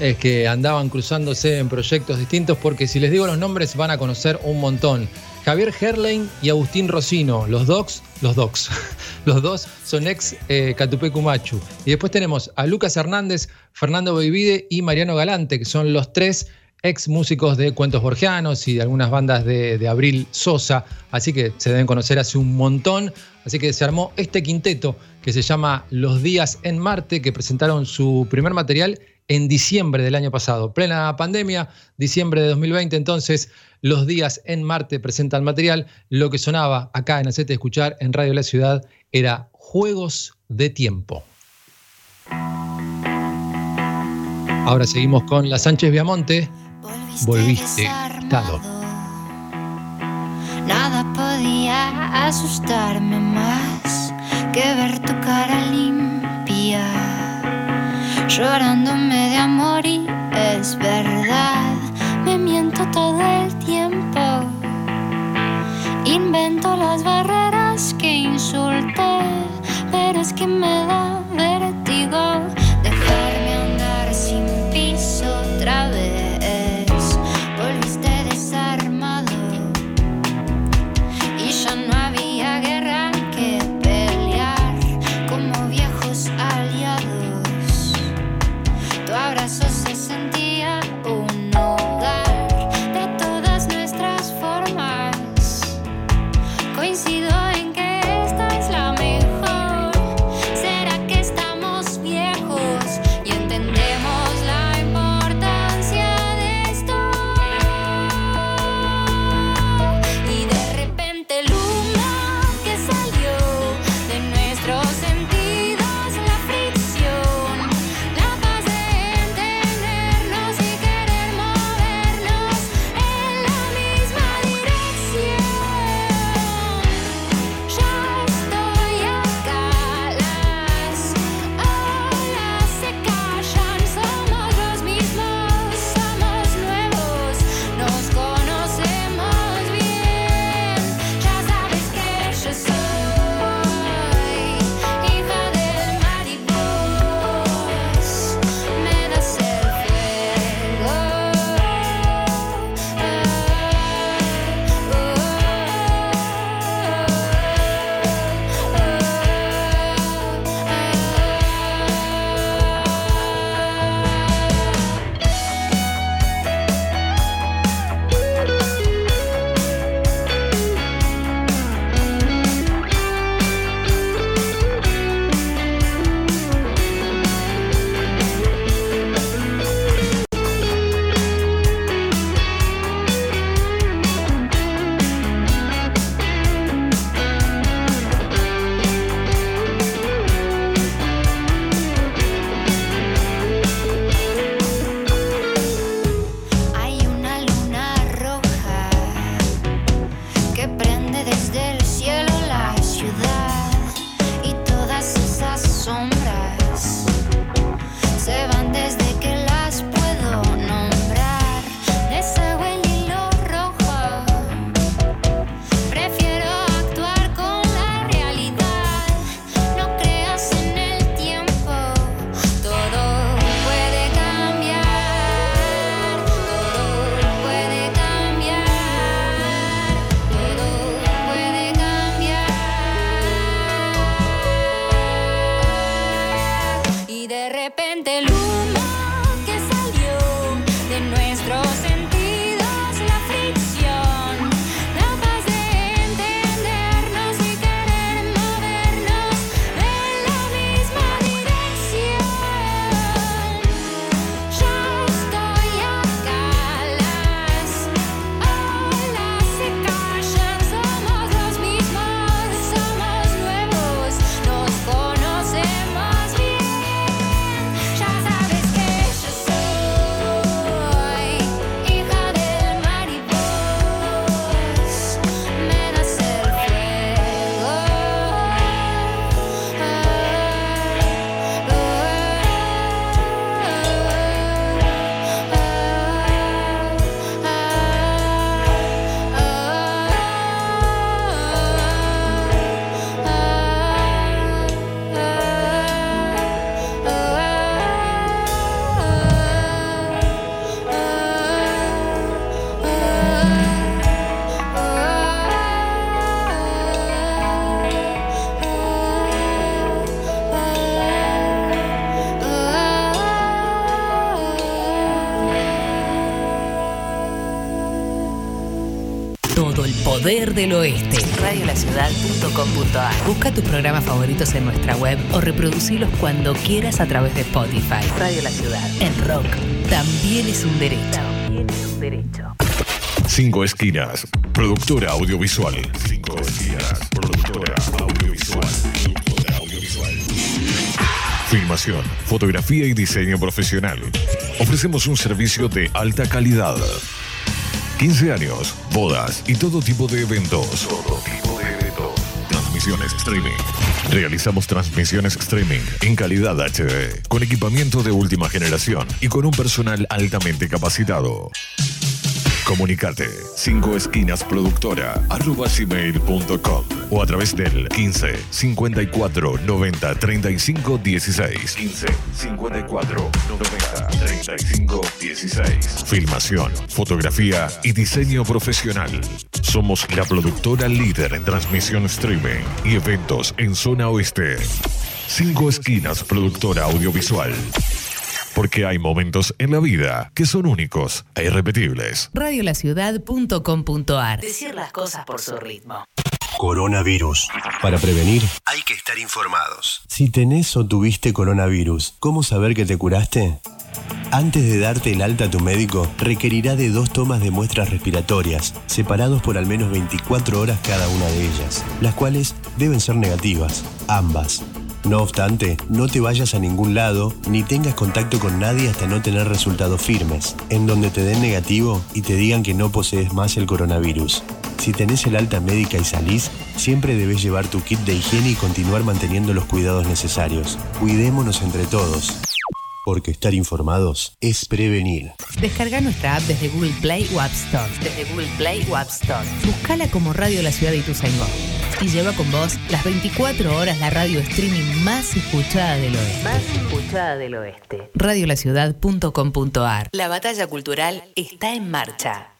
[SPEAKER 5] eh, que andaban cruzándose en proyectos distintos porque si les digo los nombres van a conocer un montón. Javier Herlein y Agustín Rocino, los docs, los docs. Los dos son ex eh, Catupecu Machu. Y después tenemos a Lucas Hernández, Fernando Beivide y Mariano Galante, que son los tres ex músicos de Cuentos Borgianos y de algunas bandas de Abril Sosa, así que se deben conocer hace un montón. Así que se armó este quinteto que se llama Los Días en Marte, que presentaron su primer material en diciembre del año pasado, plena pandemia, diciembre de 2020, entonces Los Días en Marte presentan material. Lo que sonaba acá en Hacete Escuchar en Radio La Ciudad era Juegos de Tiempo. Ahora seguimos con la Sánchez Viamonte. Volviste estado.
[SPEAKER 12] Nada podía asustarme más que ver tu cara limpia, llorándome de amor y es verdad, me miento todo el tiempo, invento las barreras que insulté, pero es que me da vértigo
[SPEAKER 1] poder del oeste. Radiolaciudad.com.ar Busca tus programas favoritos en nuestra web o reproducirlos cuando quieras a través de Spotify. Radio La Ciudad. En rock también es un derecho. También es un derecho.
[SPEAKER 2] Cinco Esquinas, productora audiovisual. Cinco Esquinas, productora audiovisual. Productora audiovisual. Filmación, fotografía y diseño profesional. Ofrecemos un servicio de alta calidad. 15 años, bodas y todo tipo de eventos. Todo tipo de eventos. Transmisiones streaming. Realizamos transmisiones streaming en calidad HD, con equipamiento de última generación y con un personal altamente capacitado. Comunicate 5 esquinas productora arroba gmail.com o a través del 15 54 90 35 16 15 54 90 35 16 Filmación, fotografía y diseño profesional. Somos la productora líder en transmisión streaming y eventos en zona oeste. 5 esquinas productora audiovisual. Porque hay momentos en la vida que son únicos e irrepetibles.
[SPEAKER 1] Radiolaciudad.com.ar Decir las cosas por su ritmo.
[SPEAKER 3] Coronavirus. Para prevenir,
[SPEAKER 4] Hay que estar informados.
[SPEAKER 3] si tenés o tuviste coronavirus, ¿cómo saber que te curaste? Antes de darte el alta a tu médico, requerirá de dos tomas de muestras respiratorias, separados por al menos 24 horas cada una de ellas, las cuales deben ser negativas, ambas. No obstante, no te vayas a ningún lado ni tengas contacto con nadie hasta no tener resultados firmes, en donde te den negativo y te digan que no posees más el coronavirus. Si tenés el alta médica y salís, siempre debes llevar tu kit de higiene y continuar manteniendo los cuidados necesarios. Cuidémonos entre todos. Porque estar informados es prevenir.
[SPEAKER 1] Descarga nuestra app desde Google Play o App Store. Desde Google Play o App Store. Buscala como Radio La Ciudad de Ituzaingó. Y lleva con vos las 24 horas la radio streaming más escuchada del oeste. Más escuchada del oeste. Radiolaciudad.com.ar La batalla cultural está en marcha.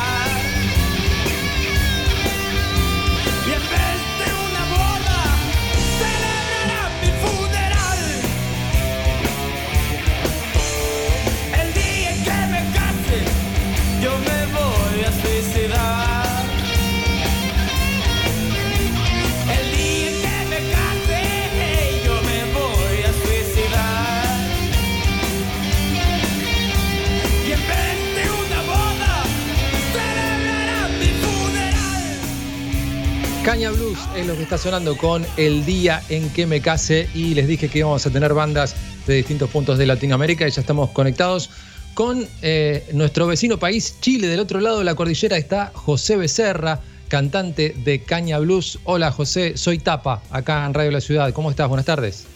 [SPEAKER 5] Caña Blues es lo que está sonando con El Día en que me case y les dije que íbamos a tener bandas de distintos puntos de Latinoamérica y ya estamos conectados con eh, nuestro vecino país, Chile. Del otro lado de la cordillera está José Becerra, cantante de Caña Blues. Hola José, soy Tapa, acá en Radio La Ciudad. ¿Cómo estás? Buenas tardes.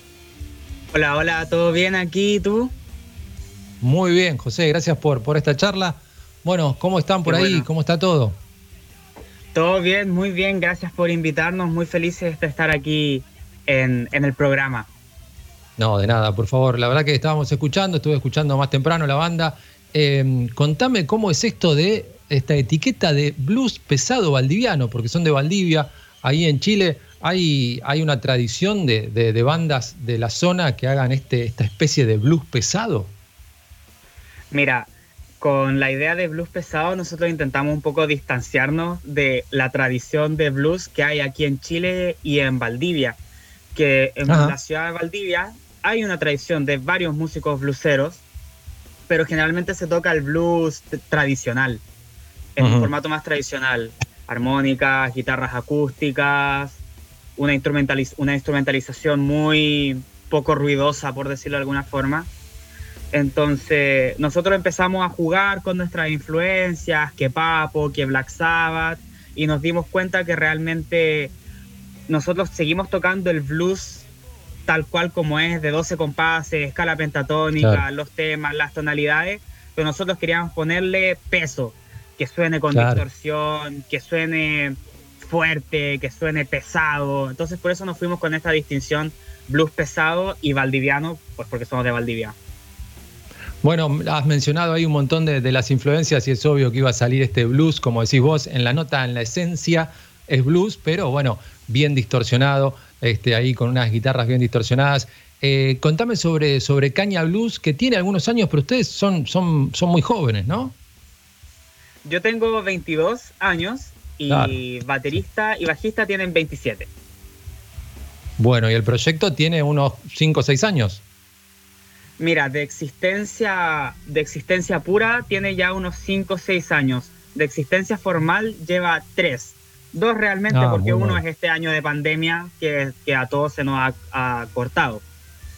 [SPEAKER 13] Hola, hola, ¿todo bien aquí tú?
[SPEAKER 5] Muy bien, José, gracias por, por esta charla. Bueno, ¿cómo están por
[SPEAKER 13] Qué
[SPEAKER 5] ahí?
[SPEAKER 13] bueno.
[SPEAKER 5] ¿Cómo está todo?
[SPEAKER 13] Todo bien, muy bien, gracias por invitarnos, muy felices de estar aquí en, en el programa.
[SPEAKER 5] No, de nada, por favor. La verdad que estábamos escuchando, estuve escuchando más temprano la banda. Eh, contame cómo es esto de esta etiqueta de blues pesado valdiviano, porque son de Valdivia. Ahí en Chile hay, hay una tradición de, de- de bandas de la zona que hagan este, esta especie de blues pesado.
[SPEAKER 13] Mira, con la idea de blues pesado nosotros intentamos un poco distanciarnos de la tradición de blues que hay aquí en Chile y en Valdivia, que en
[SPEAKER 5] Ajá.
[SPEAKER 13] la ciudad de Valdivia hay una tradición de varios músicos blueseros, pero generalmente se toca el blues tradicional, en un formato más tradicional, armónicas, guitarras acústicas, una, instrumentaliz- una instrumentalización muy poco ruidosa, por decirlo de alguna forma. Entonces, nosotros empezamos a jugar con nuestras influencias, que Papo, que Black Sabbath, y nos dimos cuenta que realmente nosotros seguimos tocando el blues tal cual como es, de 12 compases, escala pentatónica,
[SPEAKER 5] Claro.
[SPEAKER 13] los temas, las tonalidades, pero nosotros queríamos ponerle peso, que suene con
[SPEAKER 5] Claro.
[SPEAKER 13] distorsión, que suene fuerte, que suene pesado. Entonces, por eso nos fuimos con esta distinción blues pesado y valdiviano, pues porque somos de Valdivia.
[SPEAKER 5] Bueno, has mencionado ahí un montón de, de las influencias y es obvio que iba a salir este blues, como decís vos, en la nota, en la esencia es blues, pero bueno, bien distorsionado, este, ahí con unas guitarras bien distorsionadas. Eh, contame sobre, sobre Caña Blues, que tiene algunos años, pero ustedes son, son, son muy jóvenes, ¿no?
[SPEAKER 13] Yo tengo 22 años y
[SPEAKER 5] Claro.
[SPEAKER 13] baterista y bajista tienen 27.
[SPEAKER 5] Bueno, y el proyecto tiene unos 5 o 6 años.
[SPEAKER 13] Mira, de existencia, de existencia pura tiene ya unos 5 o 6 años. De existencia formal lleva 3. Dos realmente,
[SPEAKER 5] Ah,
[SPEAKER 13] porque uno
[SPEAKER 5] bueno.
[SPEAKER 13] es este año de pandemia que, que a todos se nos ha, ha cortado.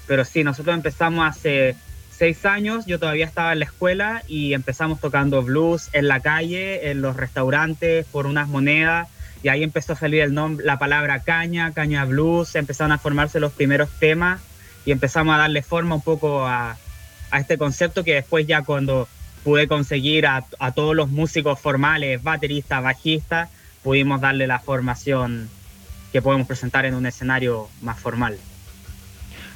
[SPEAKER 13] Pero sí, nosotros empezamos hace 6 años, yo todavía estaba en la escuela y empezamos tocando blues en la calle, en los restaurantes, por unas monedas. Y ahí empezó a salir el nombre, la palabra caña, caña blues, empezaron a formarse los primeros temas y empezamos a darle forma un poco a, a este concepto que después ya cuando pude conseguir a, a todos los músicos formales, bateristas, bajistas, pudimos darle la formación que podemos presentar en un escenario más formal.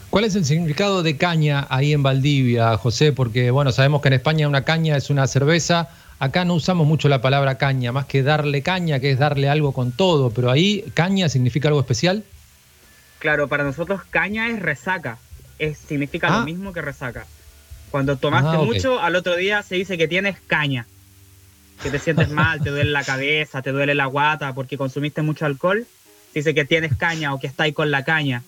[SPEAKER 5] ¿Cuál es el significado de caña ahí en Valdivia, José? Porque, bueno, sabemos que en España una caña es una cerveza. Acá no usamos mucho la palabra caña, más que darle caña, que es darle algo con todo, pero ahí caña significa algo especial.
[SPEAKER 13] Claro, para nosotros caña es resaca, es, significa
[SPEAKER 5] Ah.
[SPEAKER 13] lo mismo que resaca. Cuando tomaste
[SPEAKER 5] Ah,
[SPEAKER 13] mucho, al otro día se dice que tienes caña, que te sientes mal, te duele la cabeza, te duele la guata porque consumiste mucho alcohol, se dice que tienes caña o que estáis con la caña.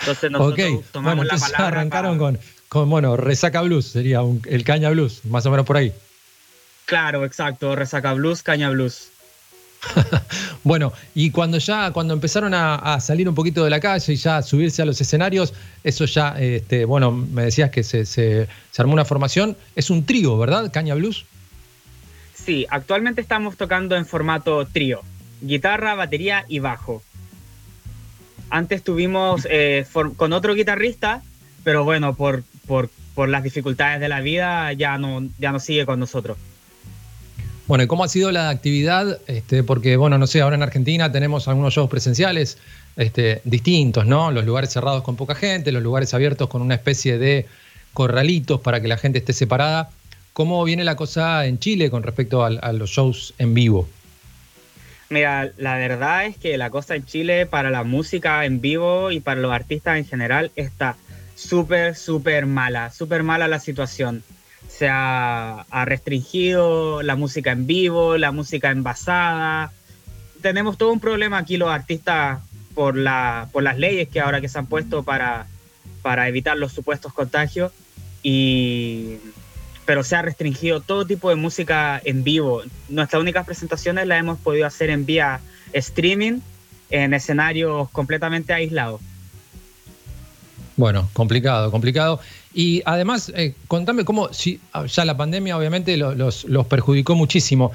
[SPEAKER 13] Entonces nosotros tomamos
[SPEAKER 5] bueno,
[SPEAKER 13] la palabra
[SPEAKER 5] arrancaron con, con, bueno, resaca blues, sería un- el caña blues, más o menos por ahí.
[SPEAKER 13] Claro, exacto, resaca blues, caña blues.
[SPEAKER 5] Bueno, y cuando ya, cuando empezaron a, a salir un poquito de la calle y ya a subirse a los escenarios, eso ya, este, bueno, me decías que se, se- se armó una formación, es un trío, ¿verdad? Caña blues.
[SPEAKER 13] Sí, actualmente estamos tocando en formato trío, guitarra, batería y bajo. Antes tuvimos eh, con otro guitarrista, pero bueno, por, por, por las dificultades de la vida ya no, ya no sigue con nosotros.
[SPEAKER 5] Bueno, ¿y cómo ha sido la actividad? Este, porque, bueno, no sé, ahora en Argentina tenemos algunos shows presenciales este, distintos, ¿no? Los lugares cerrados con poca gente, los lugares abiertos con una especie de corralitos para que la gente esté separada. ¿Cómo viene la cosa en Chile con respecto al- a, los shows en vivo?
[SPEAKER 13] Mira, la verdad es que la cosa en Chile para la música en vivo y para los artistas en general está súper, súper mala, súper mala la situación. Se ha, restringido la música en vivo, la música envasada. Tenemos todo un problema aquí los artistas por, la, por las leyes que ahora que se han puesto para, para evitar los supuestos contagios. Y, pero se ha restringido todo tipo de música en vivo. Nuestras únicas presentaciones las hemos podido hacer en vía streaming en escenarios completamente aislados.
[SPEAKER 5] Bueno, complicado, complicado. Y además, eh, contame cómo, si ya la pandemia obviamente lo- los, los perjudicó muchísimo.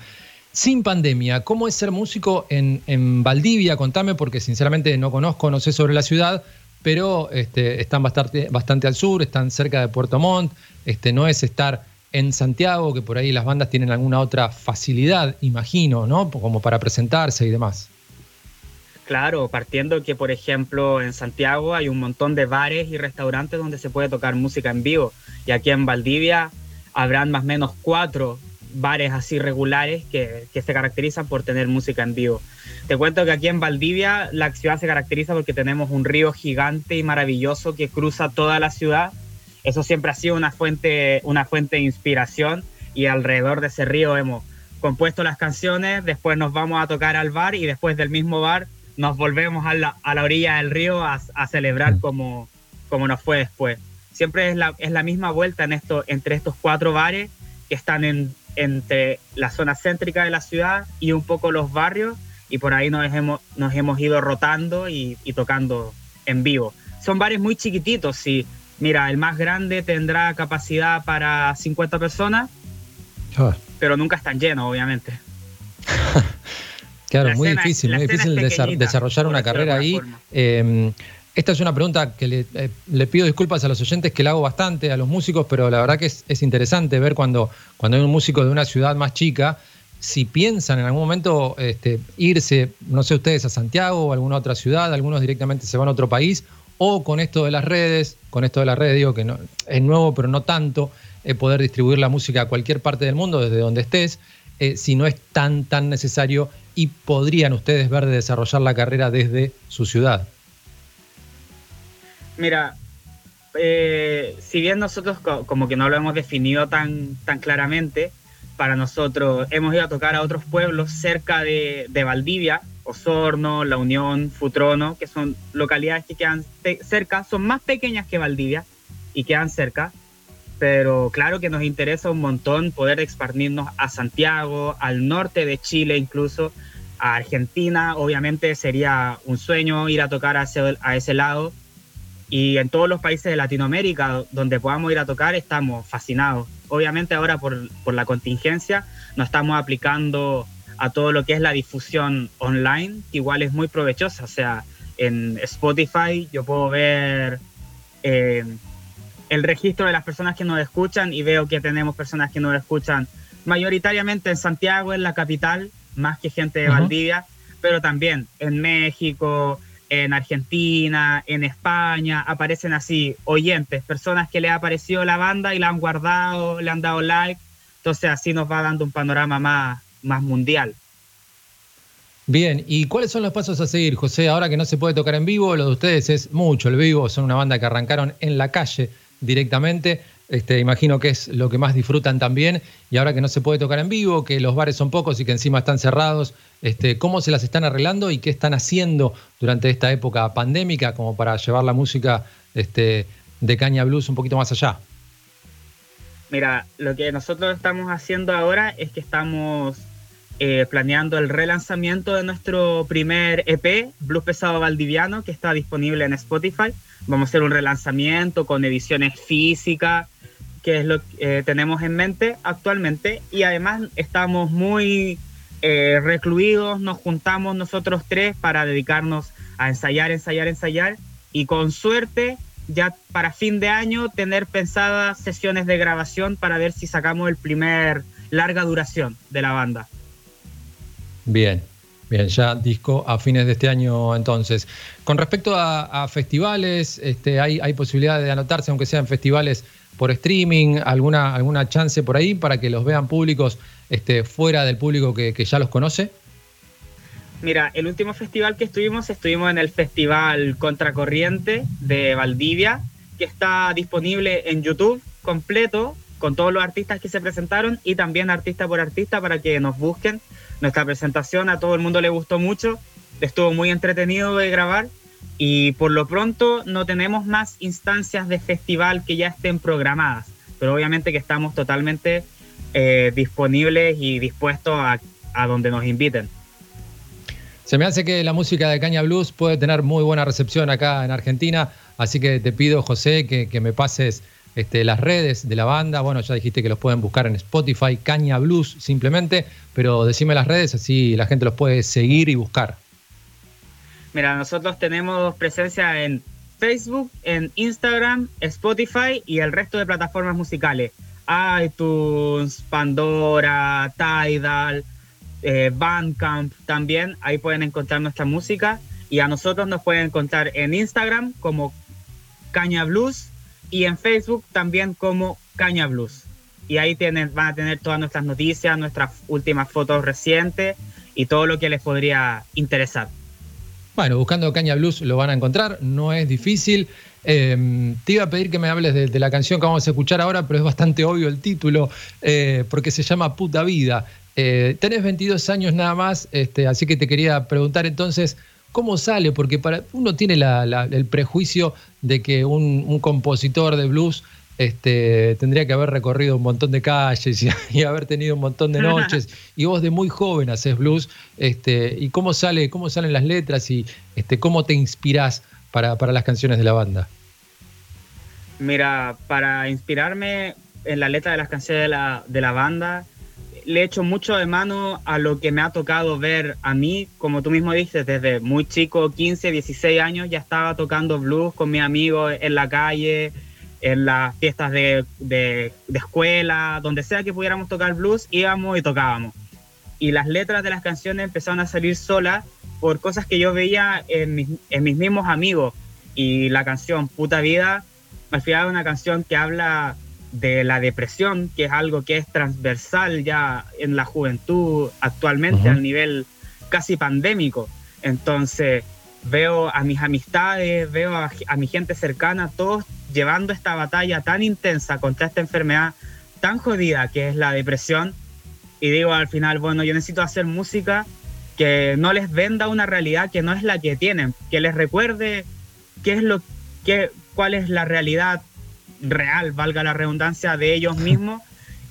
[SPEAKER 5] Sin pandemia, ¿cómo es ser músico en, en Valdivia? Contame, porque sinceramente no conozco, no sé sobre la ciudad, pero este, están bastante, bastante al sur, están cerca de Puerto Montt, este, no es estar en Santiago, que por ahí las bandas tienen alguna otra facilidad, imagino, ¿no? Como para presentarse y demás.
[SPEAKER 13] Claro, partiendo que, por ejemplo, en Santiago hay un montón de bares y restaurantes donde se puede tocar música en vivo. Y aquí en Valdivia habrán más o menos cuatro bares así regulares que, que se caracterizan por tener música en vivo. Te cuento que aquí en Valdivia la ciudad se caracteriza porque tenemos un río gigante y maravilloso que cruza toda la ciudad. Eso siempre ha sido una fuente, una fuente de inspiración y alrededor de ese río hemos compuesto las canciones, después nos vamos a tocar al bar y después del mismo bar nos volvemos a la, a la orilla del río a, a celebrar como, como nos fue después. Siempre es la, es la misma vuelta en esto, entre estos cuatro bares que están en, entre la zona céntrica de la ciudad y un poco los barrios y por ahí nos hemos, nos hemos ido rotando y, y tocando en vivo. Son bares muy chiquititos, sí. Mira, el más grande tendrá capacidad para 50 personas,
[SPEAKER 5] Ah,
[SPEAKER 13] pero nunca están llenos, obviamente.
[SPEAKER 5] Claro,
[SPEAKER 13] La
[SPEAKER 5] muy difícil,
[SPEAKER 13] la
[SPEAKER 5] muy difícil desarrollar una carrera ahí. Eh, esta es una pregunta que le, eh, le pido disculpas a los oyentes que le hago bastante a los músicos, pero la verdad que es, es interesante ver cuando, cuando hay un músico de una ciudad más chica, si piensan en algún momento este, irse, no sé ustedes, a Santiago o a alguna otra ciudad, algunos directamente se van a otro país, o con esto de las redes, con esto de las redes digo que no, es nuevo, pero no tanto, eh, poder distribuir la música a cualquier parte del mundo, desde donde estés, eh, si no es tan, tan necesario y podrían ustedes ver de desarrollar la carrera desde su ciudad.
[SPEAKER 13] Mira, eh, si bien nosotros co- como que no lo hemos definido tan, tan claramente, para nosotros hemos ido a tocar a otros pueblos cerca de, de Valdivia, Osorno, La Unión, Futrono, que son localidades que quedan cerca, son más pequeñas que Valdivia y quedan cerca, pero claro que nos interesa un montón poder expandirnos a Santiago, al norte de Chile incluso, a Argentina, obviamente sería un sueño ir a tocar a ese, a ese lado y en todos los países de Latinoamérica donde podamos ir a tocar estamos fascinados. Obviamente ahora por, por la contingencia nos estamos aplicando a todo lo que es la difusión online, que igual es muy provechosa. O sea, en Spotify yo puedo ver eh, el registro de las personas que nos escuchan y veo que tenemos personas que nos escuchan mayoritariamente en Santiago, en la capital, más que gente de. Valdivia, pero también en México, en Argentina, en España, aparecen así oyentes, personas que le ha parecido la banda y la han guardado, le han dado like. Entonces así nos va dando un panorama más, más mundial.
[SPEAKER 5] Bien, ¿y cuáles son los pasos a seguir, José? Ahora que no se puede tocar en vivo, lo de ustedes es mucho el vivo, son una banda que arrancaron en la calle directamente, este, imagino que es lo que más disfrutan también, y ahora que no se puede tocar en vivo, que los bares son pocos y que encima están cerrados, este, ¿cómo se las están arreglando y qué están haciendo durante esta época pandémica como para llevar la música este, de Caña Blues un poquito más allá?
[SPEAKER 13] Mira, lo que nosotros estamos haciendo ahora es que estamos eh, planeando el relanzamiento de nuestro primer EP, Blues Pesado Valdiviano, que está disponible en Spotify. Vamos a hacer un relanzamiento con ediciones físicas, que es lo que eh, tenemos en mente actualmente. Y además estamos muy eh, recluidos, nos juntamos nosotros tres para dedicarnos a ensayar, ensayar, ensayar. Y con suerte ya para fin de año tener pensadas sesiones de grabación para ver si sacamos el primer larga duración de la banda.
[SPEAKER 5] Bien, bien, ya disco a fines de este año entonces. Con respecto a, festivales, este, hay, hay posibilidad de anotarse, aunque sean festivales por streaming, alguna, alguna chance por ahí para que los vean públicos este, fuera del público que, que ya los conoce.
[SPEAKER 13] Mira, el último festival que estuvimos, estuvimos en el Festival Contracorriente de Valdivia, que está disponible en YouTube completo, con todos los artistas que se presentaron y también artista por artista para que nos busquen. Nuestra presentación a todo el mundo le gustó mucho, estuvo muy entretenido de grabar y por lo pronto no tenemos más instancias de festival que ya estén programadas, pero obviamente que estamos totalmente eh, disponibles y dispuestos a, a donde nos inviten.
[SPEAKER 5] Se me hace que la música de Caña Blues puede tener muy buena recepción acá en Argentina, así que te pido, José, que, que me pases este, las redes de la banda. Bueno, ya dijiste que los pueden buscar en Spotify, Caña Blues simplemente, pero decime las redes, así la gente los puede seguir y buscar.
[SPEAKER 13] Mira, nosotros tenemos presencia en Facebook, en Instagram, Spotify y el resto de plataformas musicales. iTunes, Pandora, Tidal, eh, Bandcamp también. Ahí pueden encontrar nuestra música. Y a nosotros nos pueden encontrar en Instagram como Caña Blues y en Facebook también como Caña Blues. Y ahí tienen, van a tener todas nuestras noticias, nuestras últimas fotos recientes y todo lo que les podría interesar.
[SPEAKER 5] Bueno, buscando Caña Blues lo van a encontrar, no es difícil. Eh, te iba a pedir que me hables de, la canción que vamos a escuchar ahora, pero es bastante obvio el título, eh, porque se llama Puta Vida. Eh, tenés 22 años nada más, este, así que te quería preguntar entonces, ¿cómo sale? Porque para, uno tiene el prejuicio de que un compositor de blues este, tendría que haber recorrido un montón de calles y, y haber tenido un montón de noches. y vos de muy joven haces blues. Este, ¿Y cómo, sale, cómo salen las letras y este, cómo te inspirás para, para las canciones de la banda?
[SPEAKER 13] Mira, para inspirarme en la letra de las canciones de la, de la banda, le echo mucho de mano a lo que me ha tocado ver a mí, como tú mismo dices, desde muy chico, 15, 16 años, ya estaba tocando blues con mis amigos en la calle, en las fiestas de, de, de escuela, donde sea que pudiéramos tocar blues, íbamos y tocábamos. Y las letras de las canciones empezaron a salir solas por cosas que yo veía en mis, en mis mismos amigos. Y la canción Puta Vida, al final es una canción que habla de la depresión, que es algo que es transversal ya en la juventud actualmente
[SPEAKER 5] Ujú.
[SPEAKER 13] al nivel casi pandémico. Entonces veo a mis amistades, veo a, a mi gente cercana, todos llevando esta batalla tan intensa contra esta enfermedad tan jodida que es la depresión. Y digo al final, bueno, yo necesito hacer música que no les venda una realidad que no es la que tienen, que les recuerde qué es lo que, cuál es la realidad real, valga la redundancia, de ellos mismos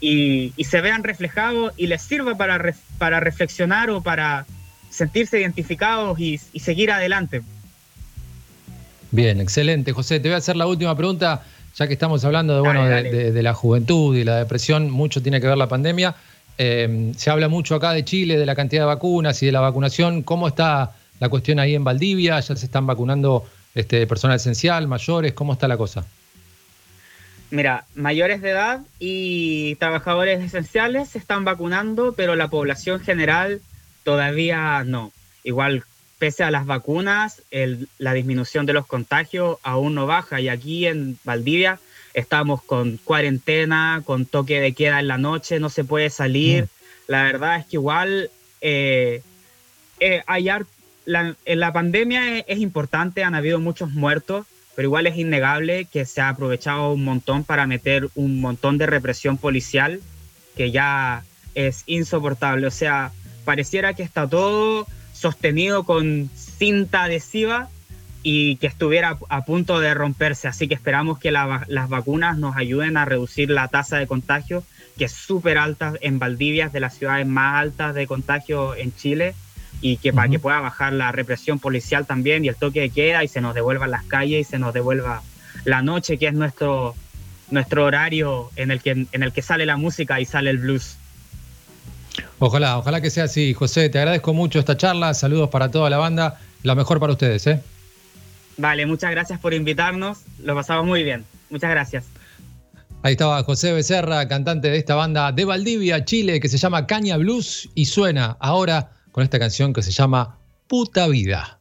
[SPEAKER 13] y, y se vean reflejados y les sirva para, ref- para reflexionar o para sentirse identificados y, y seguir adelante.
[SPEAKER 5] Bien, excelente. José, te voy a hacer la última pregunta, ya que estamos hablando de, bueno,
[SPEAKER 13] Dale,
[SPEAKER 5] de, de- de la juventud y la depresión, mucho tiene que ver la pandemia. Eh, se habla mucho acá de Chile, de la cantidad de vacunas y de la vacunación. ¿Cómo está la cuestión ahí en Valdivia? ¿Ya se están vacunando este, personal esencial, mayores? ¿Cómo está la cosa?
[SPEAKER 13] Mira, mayores de edad y trabajadores esenciales se están vacunando, pero la población general todavía no. Igual, pese a las vacunas, el- la disminución de los contagios aún no baja y aquí en Valdivia estamos con cuarentena, con toque de queda en la noche, no se puede salir. La verdad es que igual eh, eh, hay la, en la pandemia es, es importante, han habido muchos muertos, pero igual es innegable que se ha aprovechado un montón para meter un montón de represión policial que ya es insoportable. O sea, pareciera que está todo sostenido con cinta adhesiva y que estuviera a punto de romperse. Así que esperamos que la las vacunas nos ayuden a reducir la tasa de contagio, que es súper alta en Valdivia, es de las ciudades más altas de contagio en Chile, y que para que pueda bajar la represión policial también y el toque de queda y se nos devuelvan las calles y se nos devuelva la noche, que es nuestro, nuestro horario en el, que, en el que sale la música y sale el blues.
[SPEAKER 5] Ojalá, ojalá que sea así. José, te agradezco mucho esta charla. Saludos para toda la banda. La mejor para ustedes, ¿eh?
[SPEAKER 13] Vale, muchas gracias por invitarnos, lo pasamos muy bien. Muchas gracias.
[SPEAKER 5] Ahí estaba José Becerra, cantante de esta banda de Valdivia, Chile, que se llama Caña Blues y suena ahora con esta canción que se llama Puta Vida.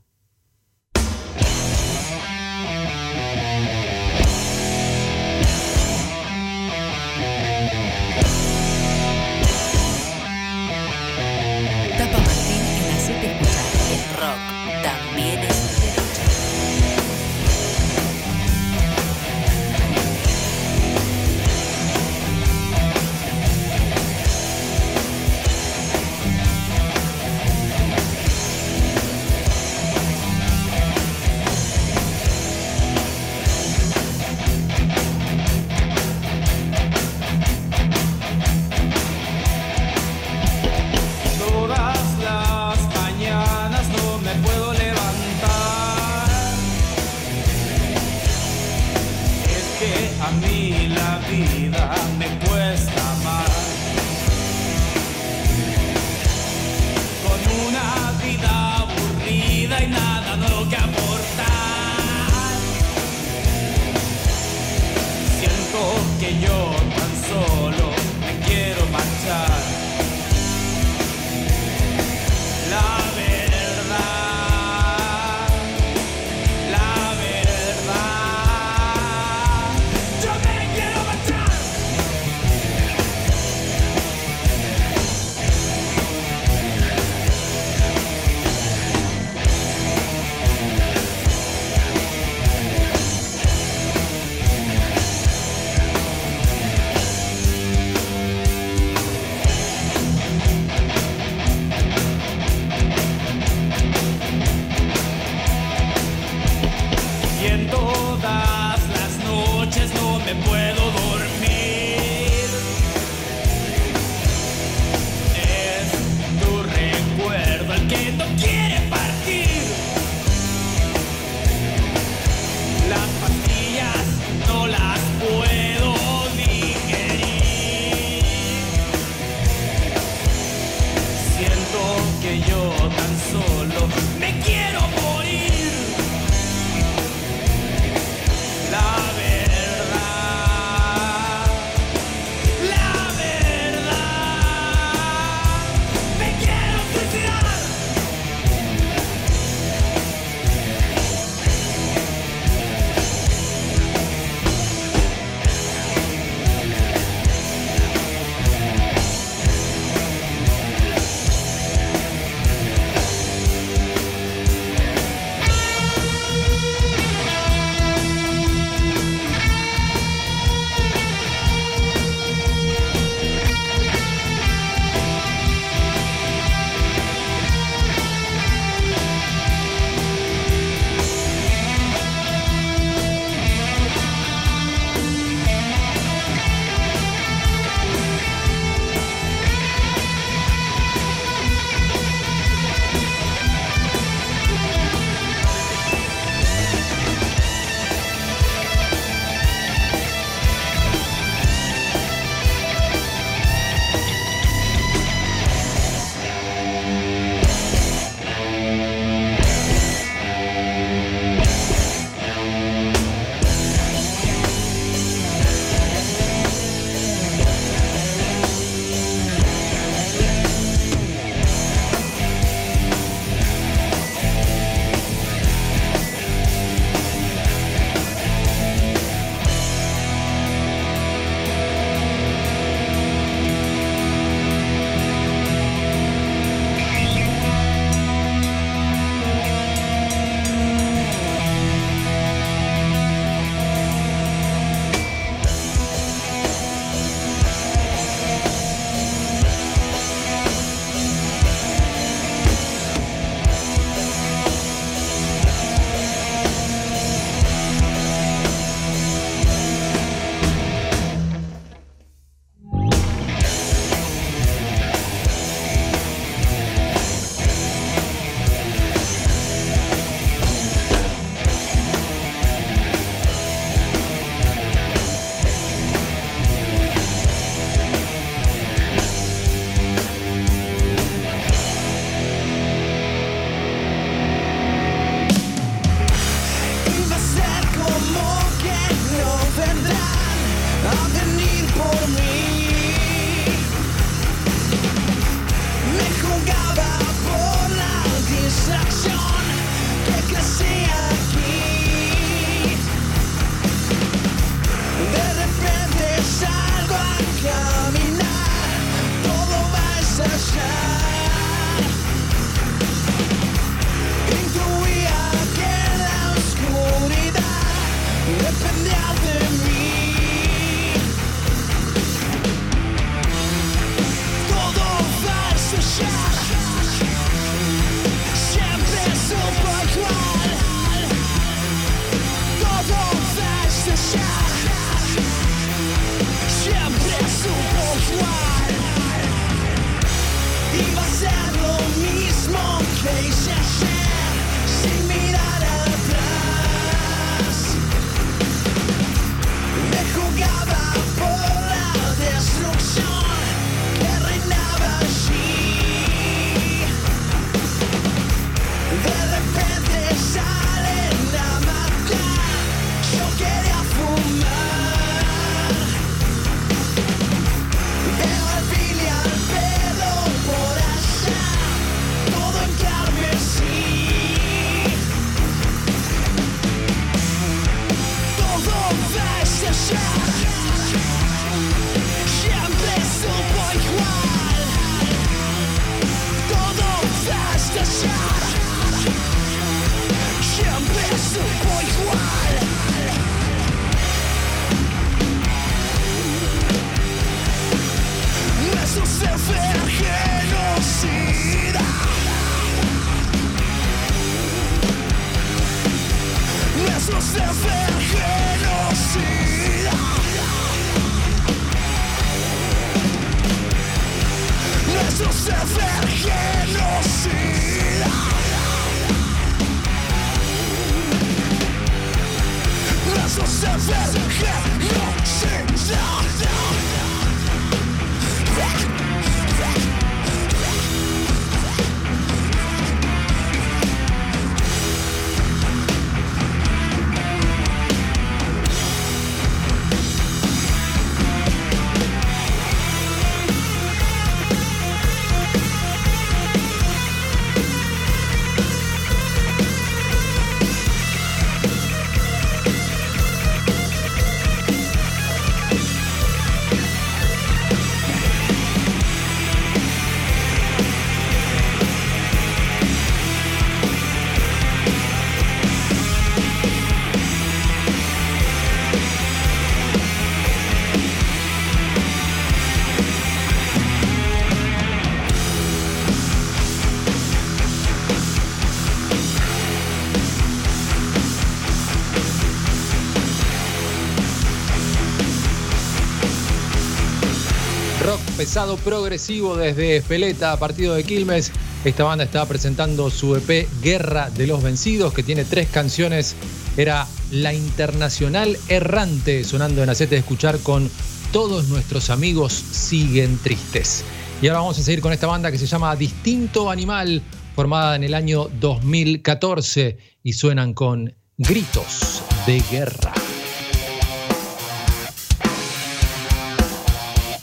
[SPEAKER 5] Pesado progresivo desde Espeleta, partido de Quilmes. Esta banda estaba presentando su EP Guerra de los Vencidos, que tiene tres canciones. Era La Internacional Errante, sonando en Acete de Escuchar con Todos nuestros amigos siguen tristes. Y ahora vamos a seguir con esta banda que se llama Distinto Animal, formada en el año 2014 y suenan con Gritos de Guerra.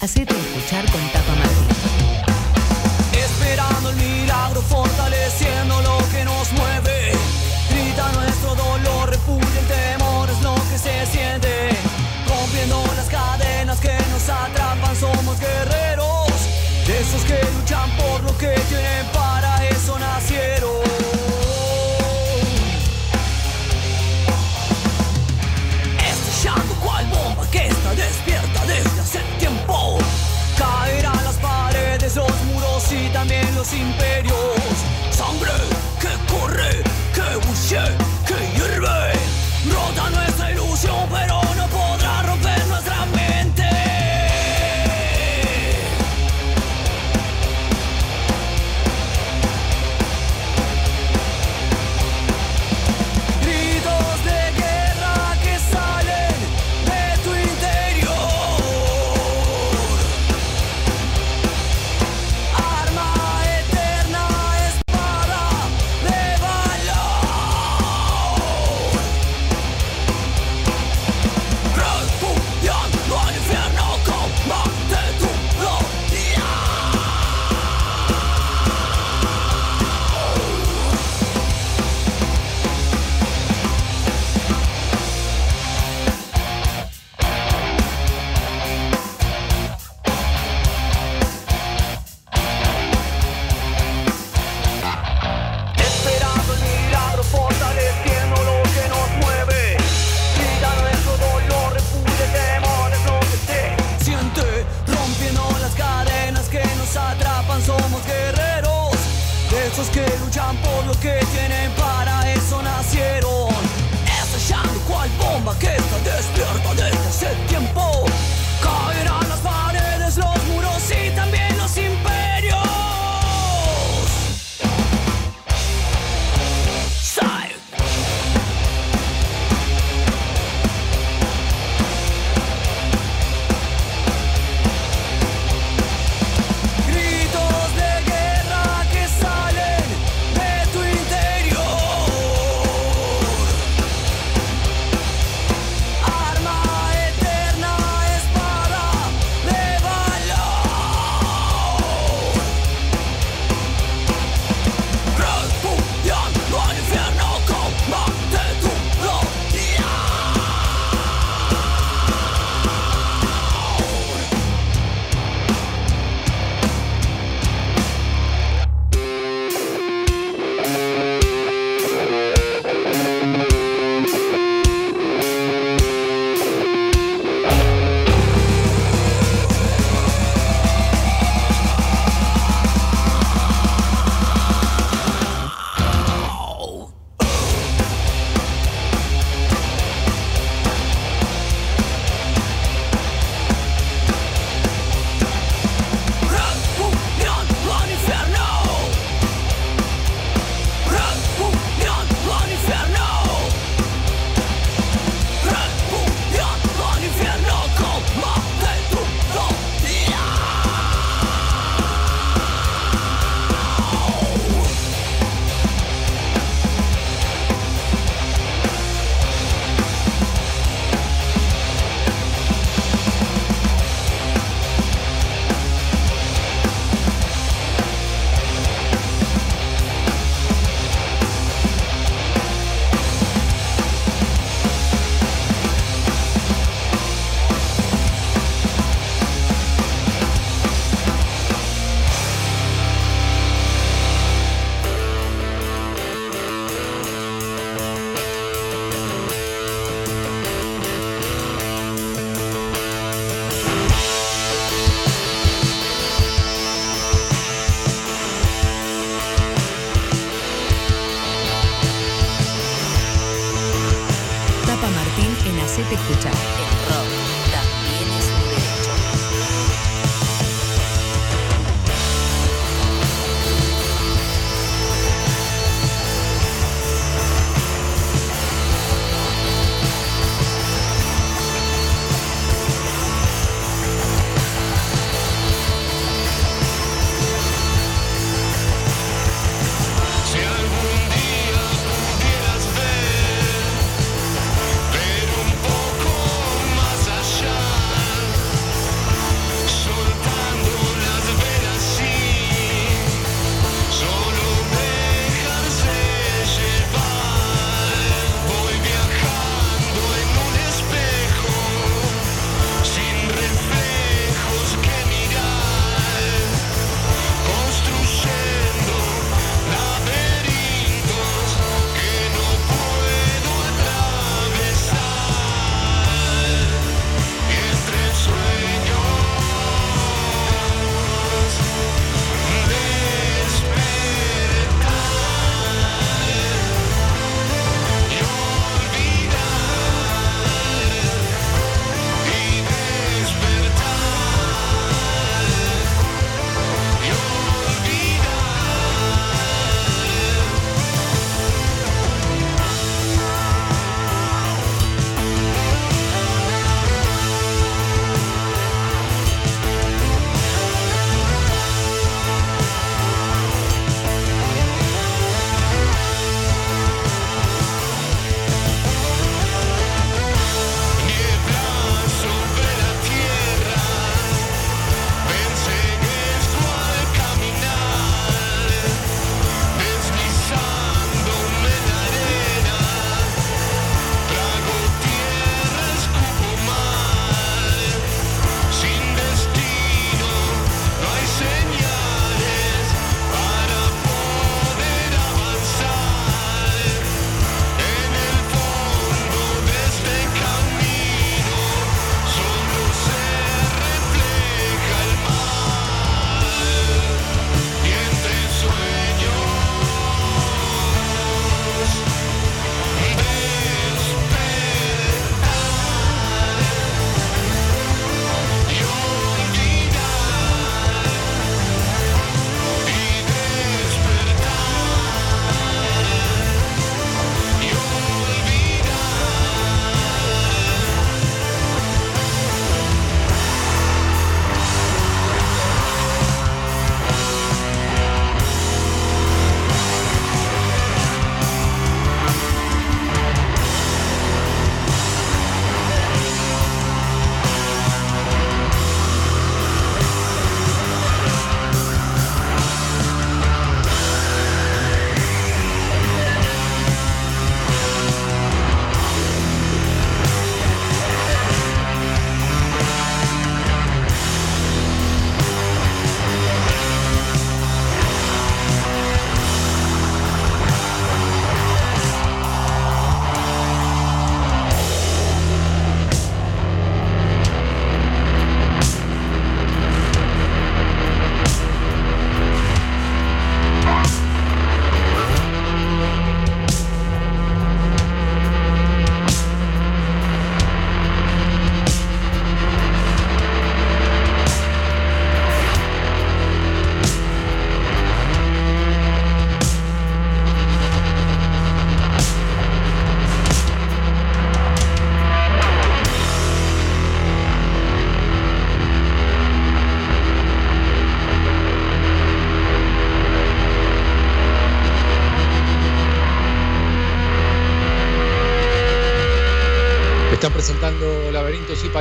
[SPEAKER 1] Hacete escuchar con Tapa Martín.
[SPEAKER 14] Esperando el milagro, fortaleciendo lo que nos mueve. Grita nuestro dolor, repudia el temor, es lo que se siente. Rompiendo las cadenas que nos atrapan, somos guerreros. De esos que luchan por lo que tienen, para eso nacieron. Cual bomba que está despierta desde también los imperios. Sangre que corre, que bulle, que hierve. Rota nuestra ilusión, pero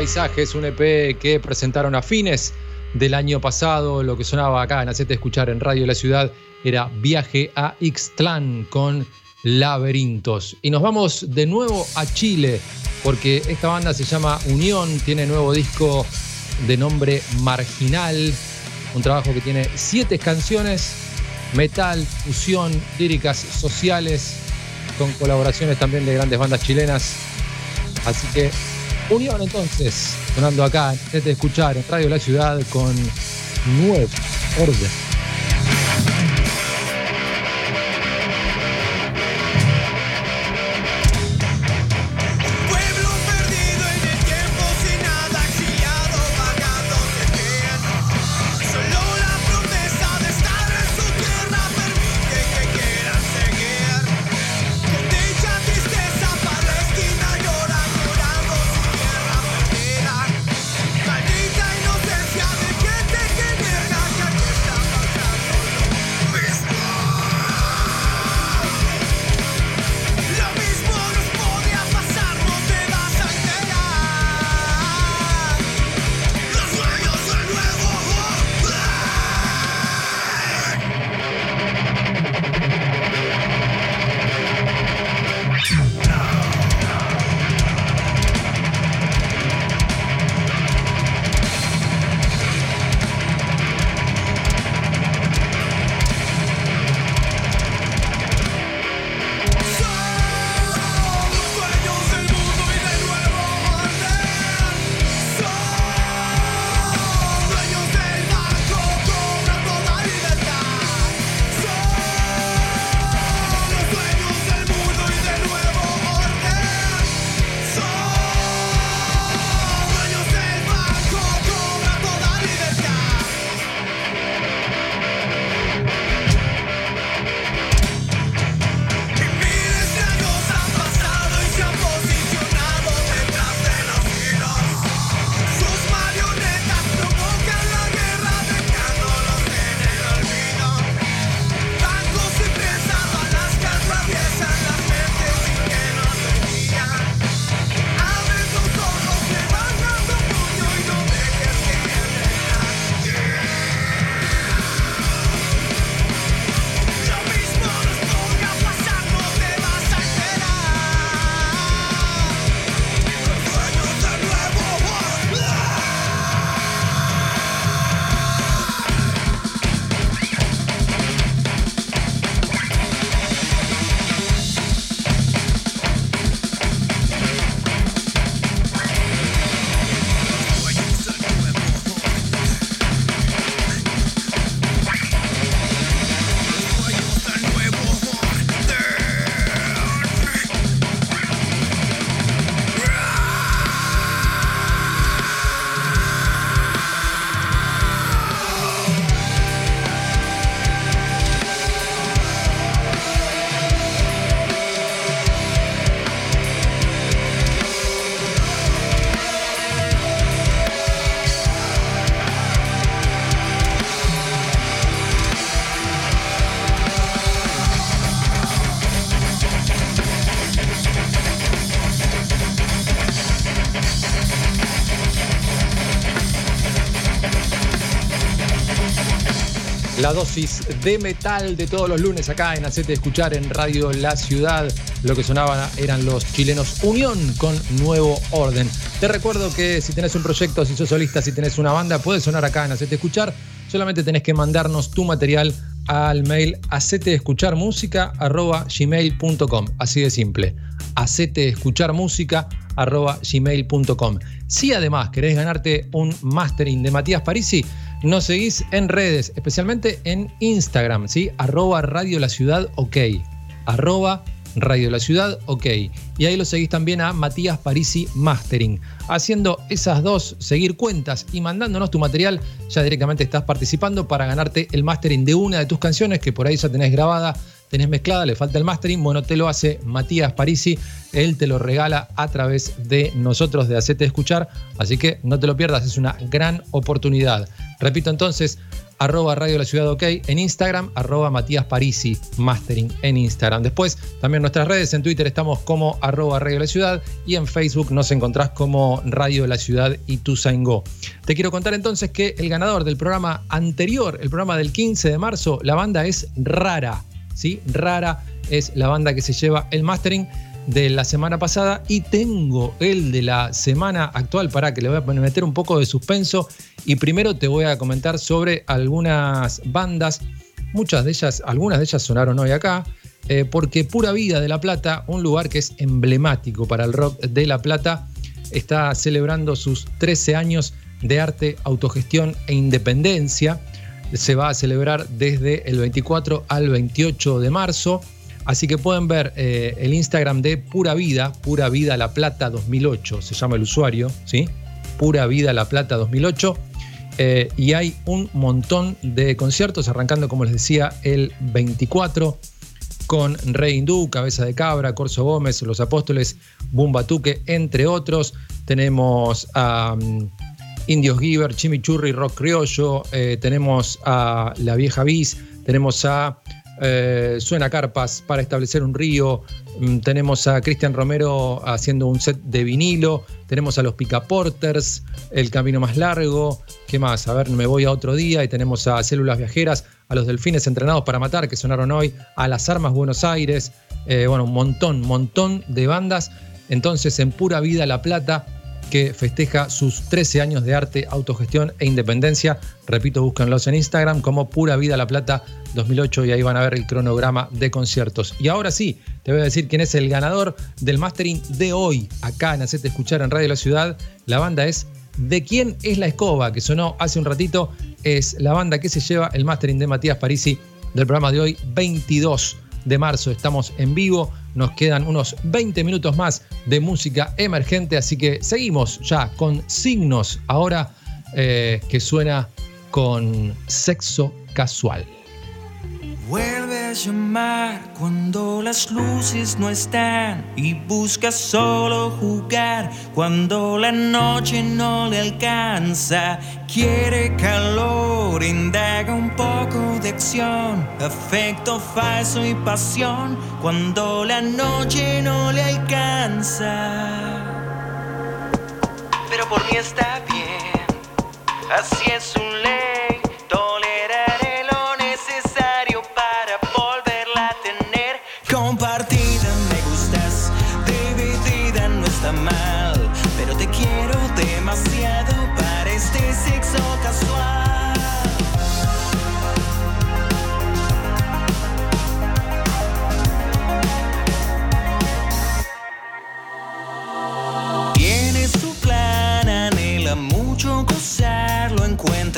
[SPEAKER 5] Paisajes, un EP que presentaron a fines del año pasado. Lo que sonaba acá en Hacete Escuchar en Radio La Ciudad era Viaje a Ixtlán con Laberintos. Y nos vamos de nuevo a Chile, porque esta banda se llama Unión, tiene nuevo disco de nombre Marginal, un trabajo que tiene siete canciones, metal, fusión, líricas sociales, con colaboraciones también de grandes bandas chilenas. Así que Unión entonces, sonando acá, de escuchar en Radio La Ciudad con Nuevo Orden. La dosis de metal de todos los lunes acá en Hacete Escuchar en Radio La Ciudad. Lo que sonaban eran los chilenos Unión con Nuevo Orden. Te recuerdo que si tenés un proyecto, si sos solista, si tenés una banda, puedes sonar acá en Hacete Escuchar. Solamente tenés que mandarnos tu material al mail aceteescucharmusica.gmail.com Así de simple. aceteescucharmusica.gmail.com Si además querés ganarte un mastering de Matías Parisi, nos seguís en redes, especialmente en Instagram, ¿sí? Arroba Radio La Ciudad OK. Arroba Radio La Ciudad OK. Y ahí lo seguís también a Matías Parisi Mastering. Haciendo esas dos, seguir cuentas y mandándonos tu material, ya directamente estás participando para ganarte el mastering de una de tus canciones que por ahí ya tenés grabada, tenés mezclada, le falta el mastering. Bueno, te lo hace Matías Parisi. Él te lo regala a través de nosotros de Hacete Escuchar. Así que no te lo pierdas, es una gran oportunidad. Repito entonces, arroba Radio La Ciudad OK en Instagram, arroba Matías Parisi Mastering en Instagram. Después, también nuestras redes, en Twitter estamos como arroba Radio La Ciudad y en Facebook nos encontrás como Radio La Ciudad y Tuzaingó. Te quiero contar entonces que el ganador del programa anterior, el programa del 15 de marzo, la banda es Rara, ¿sí? Rara es la banda que se lleva el mastering de la semana pasada y tengo el de la semana actual para que le voy a meter un poco de suspenso y primero te voy a comentar sobre algunas bandas, muchas de ellas, algunas de ellas sonaron hoy acá, eh, porque Pura Vida de La Plata, un lugar que es emblemático para el rock de La Plata, está celebrando sus 13 años de arte, autogestión e independencia. Se va a celebrar desde el 24 al 28 de marzo. Así que pueden ver eh, el Instagram de Pura Vida, Pura Vida La Plata 2008, se llama el usuario, ¿sí? Pura Vida La Plata 2008. Eh, y hay un montón de conciertos, arrancando, como les decía, el 24 con Rey Hindú, Cabeza de Cabra, Corso Gómez, Los Apóstoles, Bumbatuque, entre otros. Tenemos a um, Indios Giver, Chimichurri, Rock Criollo, eh, tenemos a La Vieja Bis, tenemos a eh, Suena Carpas para establecer un río, mm, tenemos a Cristian Romero haciendo un set de vinilo, tenemos a los Picaporters, El Camino Más Largo, ¿qué más? A ver, me voy a otro día y tenemos a Células Viajeras, a los Delfines Entrenados para Matar, que sonaron hoy, a Las Armas Buenos Aires, eh, bueno, un montón, montón de bandas. Entonces, en Pura Vida La Plata, que festeja sus 13 años de arte, autogestión e independencia. Repito, búsquenlos en Instagram como Pura Vida La Plata 2008 y ahí van a ver el cronograma de conciertos. Y ahora sí, te voy a decir quién es el ganador del mastering de hoy, acá en Hacete Escuchar en Radio La Ciudad. La banda es ¿De quién es la escoba? Que sonó hace un ratito. Es la banda que se lleva el mastering de Matías Parisi del programa de hoy, 22 de marzo. Estamos en vivo. Nos quedan unos 20 minutos más de música emergente, así que seguimos ya con signos ahora eh, que suena con sexo casual.
[SPEAKER 8] Vuelve a llamar cuando las luces no están y busca solo jugar cuando la noche no le alcanza. Quiere calor, indaga un poco de acción, afecto falso y pasión cuando la noche no le alcanza. Pero por mí está bien, así es su ley.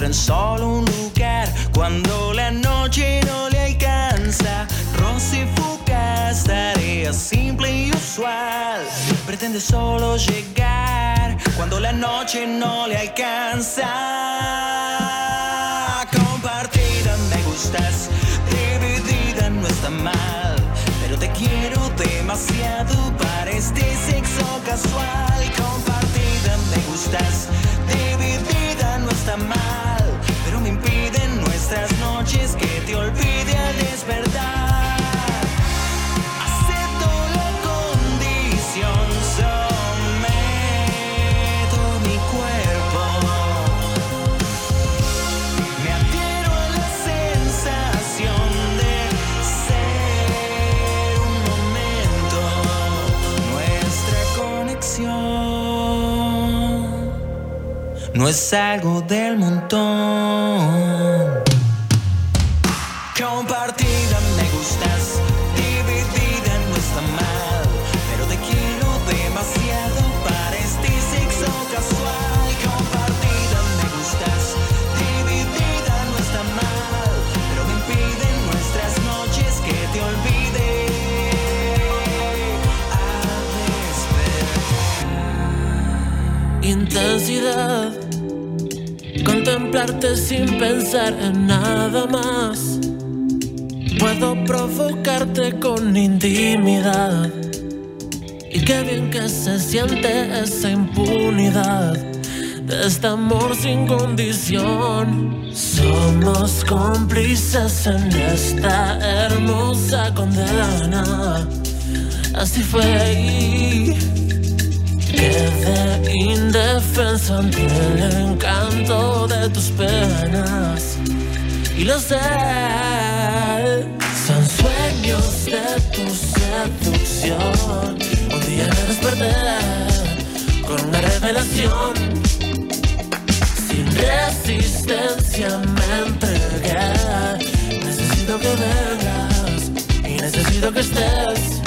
[SPEAKER 8] En solo un lugar cuando la noche no le alcanza. Roce fugaz, tarea simple y usual. Pretende solo llegar cuando la noche no le alcanza. Compartida me gustas, dividida no está mal, pero te quiero demasiado para este sexo casual. Compartida me gustas, nuestras noches que te olvide al despertar. Acepto la condición, someto mi cuerpo. Me adhiero a la sensación de ser un momento nuestra conexión. No es algo del montón. Compartida me gustas, dividida no está mal, pero te quiero demasiado para este sexo casual. Compartida me gustas, dividida no está mal, pero me impiden nuestras noches que te olvide.
[SPEAKER 14] Intensidad, contemplarte sin pensar en nada más. Puedo provocarte con intimidad. Y qué bien que se siente esa impunidad de este amor sin condición. Somos cómplices en esta hermosa condena. Así fue y quedé indefenso ante el encanto de tus penas. Y lo sé, son sueños de tu seducción. Un día me desperté con una revelación. Sin resistencia me entregué. Necesito que vengas y necesito que estés.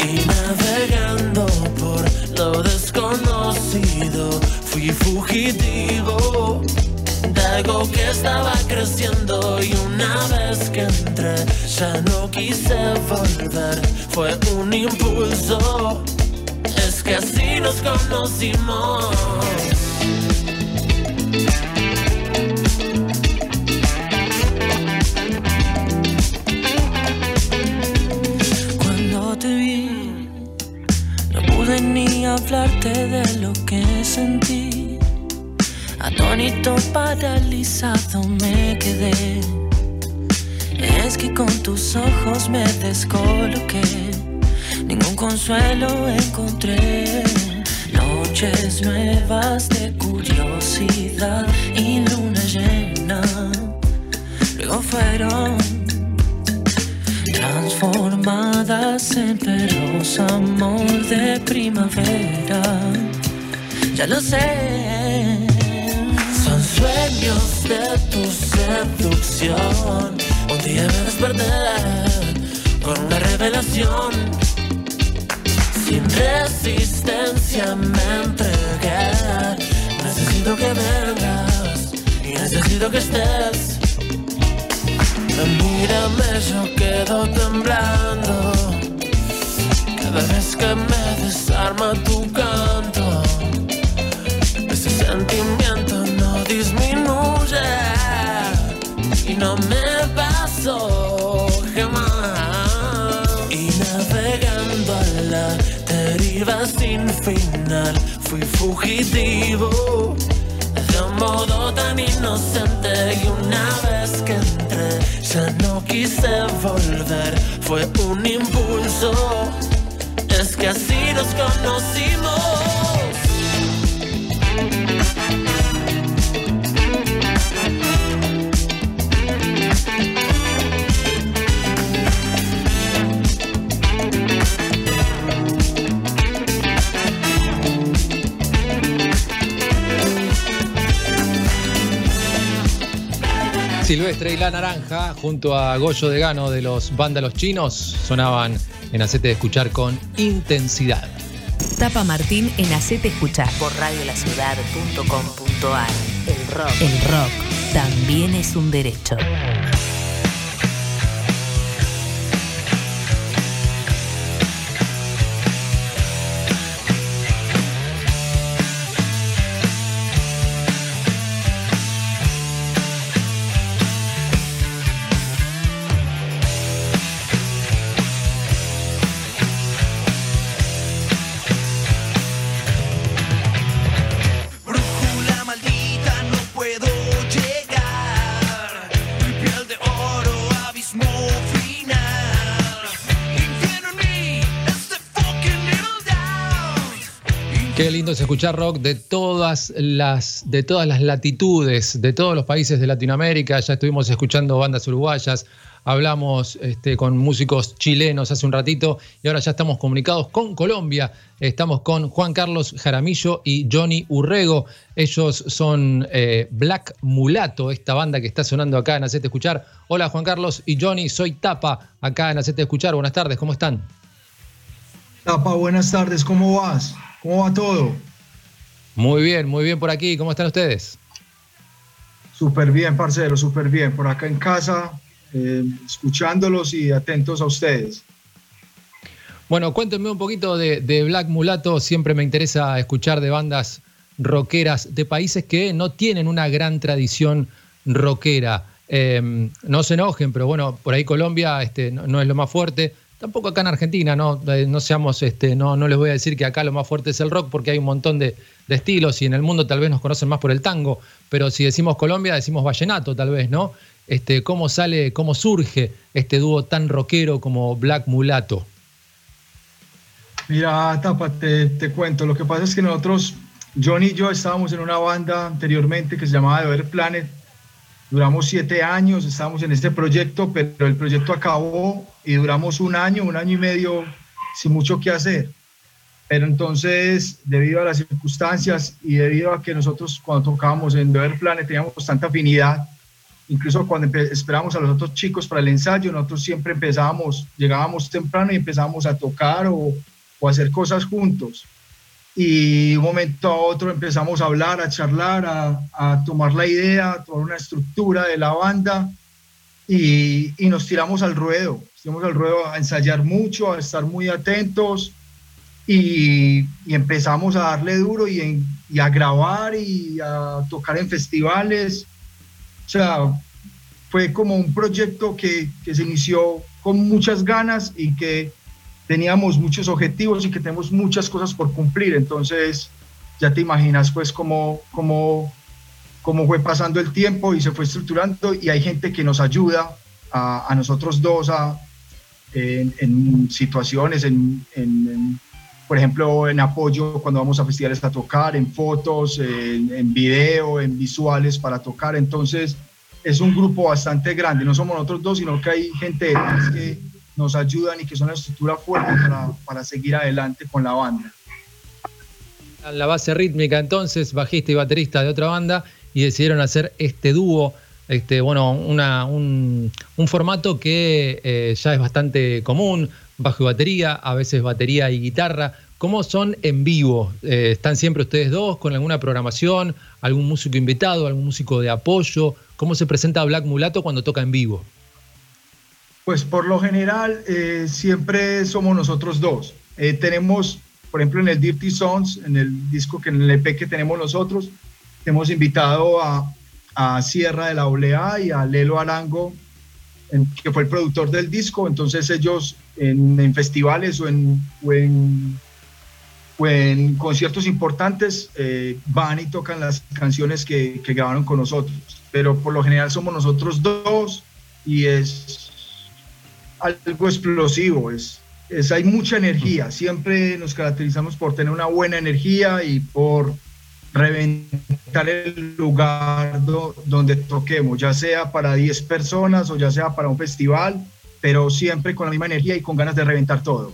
[SPEAKER 14] Y navegando por lo desconocido, fui fugitivo de algo que estaba creciendo y una vez que entré ya no quise volver, fue un impulso, es que así nos conocimos.
[SPEAKER 10] Cuando te vi, no pude ni hablarte de lo que sentí. Atónito, paralizado me quedé. Es que con tus ojos me descoloqué. Ningún consuelo encontré. Noches nuevas de curiosidad y luna llena. Luego fueron transformadas en feroz amor de primavera. Ya lo sé.
[SPEAKER 14] Son sueños de tu seducción. Un día me desperté con una revelación. Sin resistencia me entregué. Necesito que vengas y necesito que estés. Mírame, yo quedo temblando. Cada vez que me desarma tu canto, ese sentimiento no me pasó jamás. Y navegando a la deriva sin final, fui fugitivo. De un modo tan inocente y una vez que entré ya no quise volver, fue un impulso, es que así nos conocimos.
[SPEAKER 5] Silvestre y La Naranja, junto a Goyo de Gano de los Vándalos Chinos, sonaban en Acete de Escuchar con intensidad.
[SPEAKER 1] Tapa Martín en Hacete Escuchar por radiolaciudad.com.ar. El rock. El rock también es un derecho.
[SPEAKER 5] Es escuchar rock de todas las, de todas las latitudes, de todos los países de Latinoamérica. Ya estuvimos escuchando bandas uruguayas, hablamos este, con músicos chilenos hace un ratito y ahora ya estamos comunicados con Colombia. Estamos con Juan Carlos Jaramillo y Johnny Urrego. Ellos son eh, Black Mulato, esta banda que está sonando acá en Hacete Escuchar. Hola Juan Carlos y Johnny, soy Tapa acá en Hacete Escuchar. Buenas tardes, ¿cómo están?
[SPEAKER 15] Tapa, buenas tardes, ¿cómo vas? ¿Cómo va todo?
[SPEAKER 5] Muy bien, muy bien por aquí. ¿Cómo están ustedes?
[SPEAKER 15] Súper bien, parcero, súper bien. Por acá en casa, eh, escuchándolos y atentos a ustedes.
[SPEAKER 5] Bueno, cuéntenme un poquito de, de Black Mulato. Siempre me interesa escuchar de bandas rockeras de países que no tienen una gran tradición rockera. Eh, no se enojen, pero bueno, por ahí Colombia este, no, no es lo más fuerte. Tampoco acá en Argentina, no, Eh, no seamos, este, no, no les voy a decir que acá lo más fuerte es el rock, porque hay un montón de, estilos y en el mundo tal vez nos conocen más por el tango, pero si decimos Colombia, decimos vallenato tal vez, ¿no? Este, ¿Cómo sale, cómo surge este dúo tan rockero como Black Mulato?
[SPEAKER 15] Mira, Tapa, te, te cuento. Lo que pasa es que nosotros, Johnny y yo, estábamos en una banda anteriormente que se llamaba Other Planet. Duramos siete años, estábamos en este proyecto, pero el proyecto acabó y duramos un año, un año y medio sin mucho que hacer. Pero entonces, debido a las circunstancias y debido a que nosotros cuando tocábamos en Other Planet teníamos tanta afinidad, incluso cuando esperábamos a los otros chicos para el ensayo, nosotros siempre empezábamos, llegábamos temprano y empezábamos a tocar o, o hacer cosas juntos. Y de un momento a otro empezamos a hablar, a charlar, a, a tomar la idea, a tomar una estructura de la banda y, y nos tiramos al ruedo. Nos tiramos al ruedo a ensayar mucho, a estar muy atentos y, y empezamos a darle duro y, en- y a grabar y a tocar en festivales. O sea, fue como un proyecto que, que se inició con muchas ganas y que teníamos muchos objetivos y que tenemos muchas cosas por cumplir. Entonces, ya te imaginas pues cómo, cómo, cómo fue pasando el tiempo y se fue estructurando y hay gente que nos ayuda a, a nosotros dos a, en, en situaciones, en, en- por ejemplo, en apoyo cuando vamos a festivales a tocar, en fotos, en, en video, en visuales para tocar. Entonces, es un grupo bastante grande. No somos nosotros dos, sino que hay gente detrás que nos ayudan y que son una estructura fuerte para, para seguir adelante con la banda.
[SPEAKER 5] La base rítmica entonces, bajista y baterista de otra banda, y decidieron hacer este dúo, este, bueno, una- un, un formato que eh, ya es bastante común, bajo y batería, a veces batería y guitarra. ¿Cómo son en vivo? Eh, ¿Están siempre ustedes dos con alguna programación, algún músico invitado, algún músico de apoyo? ¿Cómo se presenta Black Mulato cuando toca en vivo?
[SPEAKER 15] Pues por lo general eh, siempre somos nosotros dos. Tenemos, por ejemplo, en el Dirty Sons, en el disco que en el EP que tenemos nosotros, hemos invitado a, a Sierra de la OLA y a Lelo Arango, en- que fue el productor del disco. Entonces ellos en, en festivales o en, o en, o en conciertos importantes eh, van y tocan las canciones que, que grabaron con nosotros. Pero por lo general somos nosotros dos y es algo explosivo, es, es, hay mucha energía, siempre nos caracterizamos por tener una buena energía y por reventar el lugar do- donde toquemos, ya sea para 10 personas o ya sea para un festival, pero siempre con la misma energía y con ganas de reventar todo.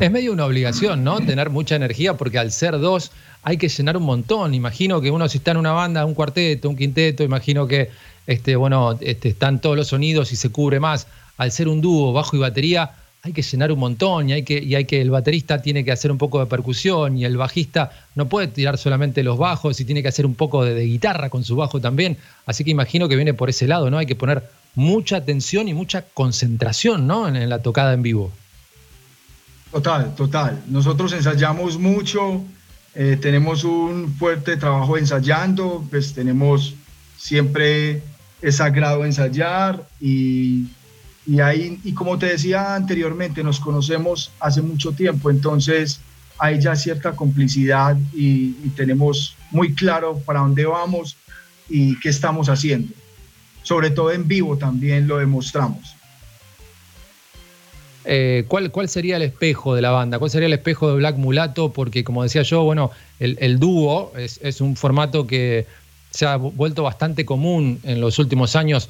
[SPEAKER 5] Es medio una obligación, ¿no? Tener mucha energía porque al ser dos hay que llenar un montón. Imagino que uno si está en una banda, un cuarteto, un quinteto, imagino que este, bueno, este, están todos los sonidos y se cubre más. Al ser un dúo, bajo y batería, hay que llenar un montón y hay que, y hay que el baterista tiene que hacer un poco de percusión y el bajista no puede tirar solamente los bajos y tiene que hacer un poco de, guitarra con su bajo también. Así que imagino que viene por ese lado, ¿no? Hay que poner mucha atención y mucha concentración, ¿no? en- en la tocada en vivo.
[SPEAKER 15] Total, total. Nosotros ensayamos mucho, eh, tenemos un fuerte trabajo ensayando, pues tenemos siempre es sagrado ensayar y, y ahí, y como te decía anteriormente, nos conocemos hace mucho tiempo, entonces hay ya cierta complicidad y, tenemos muy claro para dónde vamos y qué estamos haciendo. Sobre todo en vivo también lo demostramos.
[SPEAKER 5] Eh, ¿cuál, ¿Cuál sería el espejo de la banda? ¿Cuál sería el espejo de Black Mulato? Porque, como decía yo, bueno, el, dúo es, un formato que se ha vu- vuelto bastante común en los últimos años.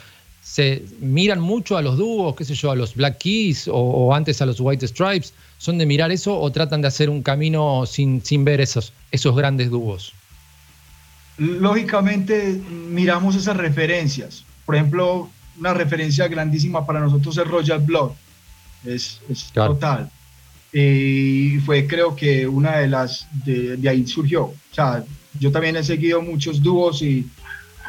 [SPEAKER 5] ¿Se miran mucho a los dúos, qué sé yo, a los Black Keys o, o antes a los White Stripes? ¿Son de mirar eso o tratan de hacer un camino sin, sin ver esos, esos grandes dúos?
[SPEAKER 15] lógicamente miramos esas referencias. Por ejemplo, una referencia grandísima para nosotros es Royal Blood. Es, es total. Y fue creo que una de las, de, de ahí surgió. O sea, yo también he seguido muchos dúos y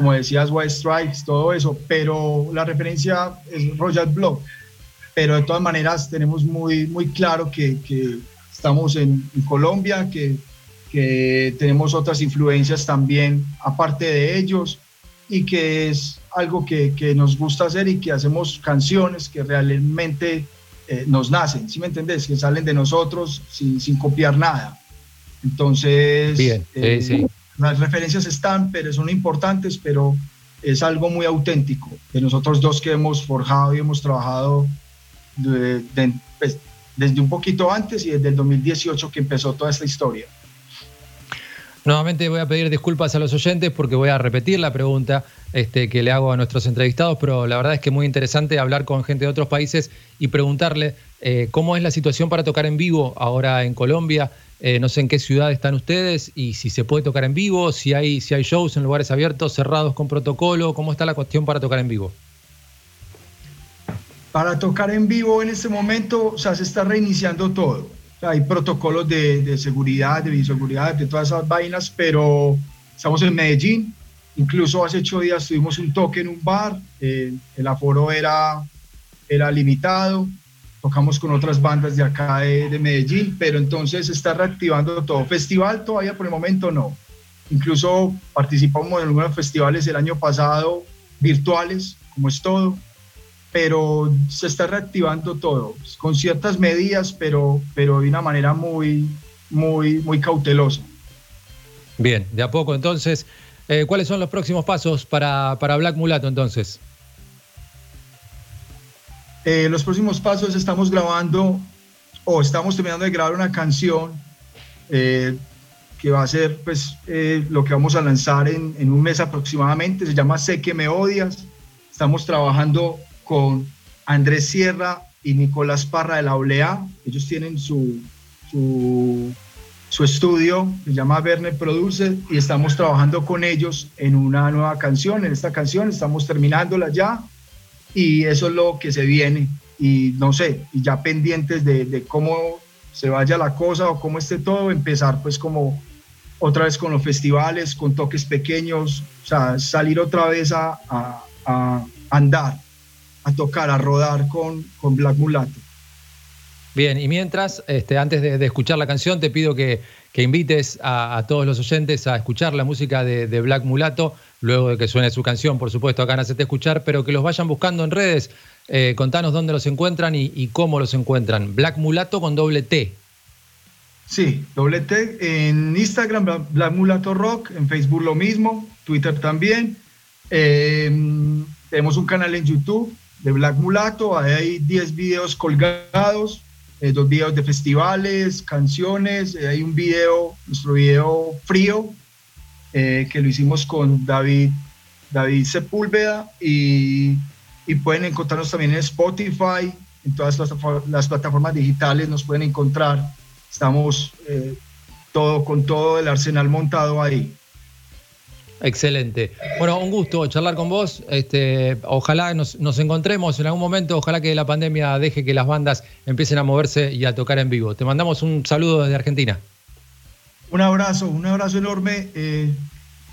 [SPEAKER 15] como decías, White Stripes, todo eso, pero la referencia es Royal Blood. Pero de todas maneras tenemos muy, muy claro que, que estamos en, en Colombia, que que tenemos otras influencias también aparte de ellos y que es algo que, que nos gusta hacer y que hacemos canciones que realmente eh, nos nacen, ¿sí me entendés? Que salen de nosotros sin, sin copiar nada. Entonces,
[SPEAKER 5] Bien,
[SPEAKER 15] eh,
[SPEAKER 5] sí.
[SPEAKER 15] Las referencias están, pero son importantes, pero es algo muy auténtico de nosotros dos que hemos forjado y hemos trabajado pues, desde un poquito antes y desde el 2018 que empezó toda esta historia.
[SPEAKER 5] Nuevamente voy a pedir disculpas a los oyentes porque voy a repetir la pregunta este, que le hago a nuestros entrevistados, pero la verdad es que es muy interesante hablar con gente de otros países y preguntarle eh, cómo es la situación para tocar en vivo ahora en Colombia. Eh, no sé en qué ciudad están ustedes y si se puede tocar en vivo, si hay, shows en lugares abiertos, cerrados con protocolo, cómo está la cuestión para tocar en vivo.
[SPEAKER 15] Para tocar en vivo en este momento, o sea, se está reiniciando todo. Hay protocolos de, de seguridad, de bioseguridad, de todas esas vainas, pero estamos en Medellín. Incluso hace ocho días tuvimos un toque en un bar, eh, el aforo era, era limitado, tocamos con otras bandas de acá de, de Medellín, pero entonces se está reactivando todo. Festival todavía por el momento no. Incluso participamos en algunos festivales el año pasado, virtuales, como es todo, pero se está reactivando todo, con ciertas medidas, pero, pero de una manera muy, muy, muy cautelosa.
[SPEAKER 5] Bien, de a poco entonces. Eh, ¿Cuáles son los próximos pasos para, para Black Mulato entonces?
[SPEAKER 15] Eh, los próximos pasos estamos grabando o estamos terminando de grabar una canción eh, que va a ser pues eh, lo que vamos a lanzar en, en un mes aproximadamente, se llama Sé que me odias. Estamos trabajando con Andrés Sierra y Nicolás Parra de la OLEA. Ellos tienen su, su, su estudio, se llama Verne Producer, y estamos trabajando con ellos en una nueva canción. En esta canción estamos terminándola ya y eso es lo que se viene. Y no sé, y ya pendientes de, cómo se vaya la cosa o cómo esté todo, empezar pues como otra vez con los festivales, con toques pequeños, o sea, salir otra vez a, andar, a tocar, a rodar con, con Black Mulato.
[SPEAKER 5] Bien, y mientras, este, antes de, escuchar la canción, te pido que, que invites a, todos los oyentes a escuchar la música de, de Black Mulato, luego de que suene su canción, por supuesto, acá en Hacete Escuchar, pero que los vayan buscando en redes. Eh, contanos dónde los encuentran y, cómo los encuentran. Black Mulato con doble T.
[SPEAKER 15] Sí, doble T en Instagram, Bla- Black Mulato Rock, en Facebook lo mismo, Twitter también. Eh, tenemos un canal en YouTube de Black Mulato, ahí hay 10 videos colgados, eh, dos videos de festivales, canciones, eh, hay un video, nuestro video frío, eh, que lo hicimos con David, David Sepúlveda y, y pueden encontrarnos también en Spotify, en todas las, las plataformas digitales nos pueden encontrar. Estamos eh, todo con todo el arsenal montado ahí.
[SPEAKER 5] Excelente. Bueno, un gusto charlar con vos. Este, ojalá nos, nos encontremos en algún momento. Ojalá que la pandemia deje que las bandas empiecen a moverse y a tocar en vivo. Te mandamos un saludo desde Argentina.
[SPEAKER 15] Un abrazo, un abrazo enorme. eh,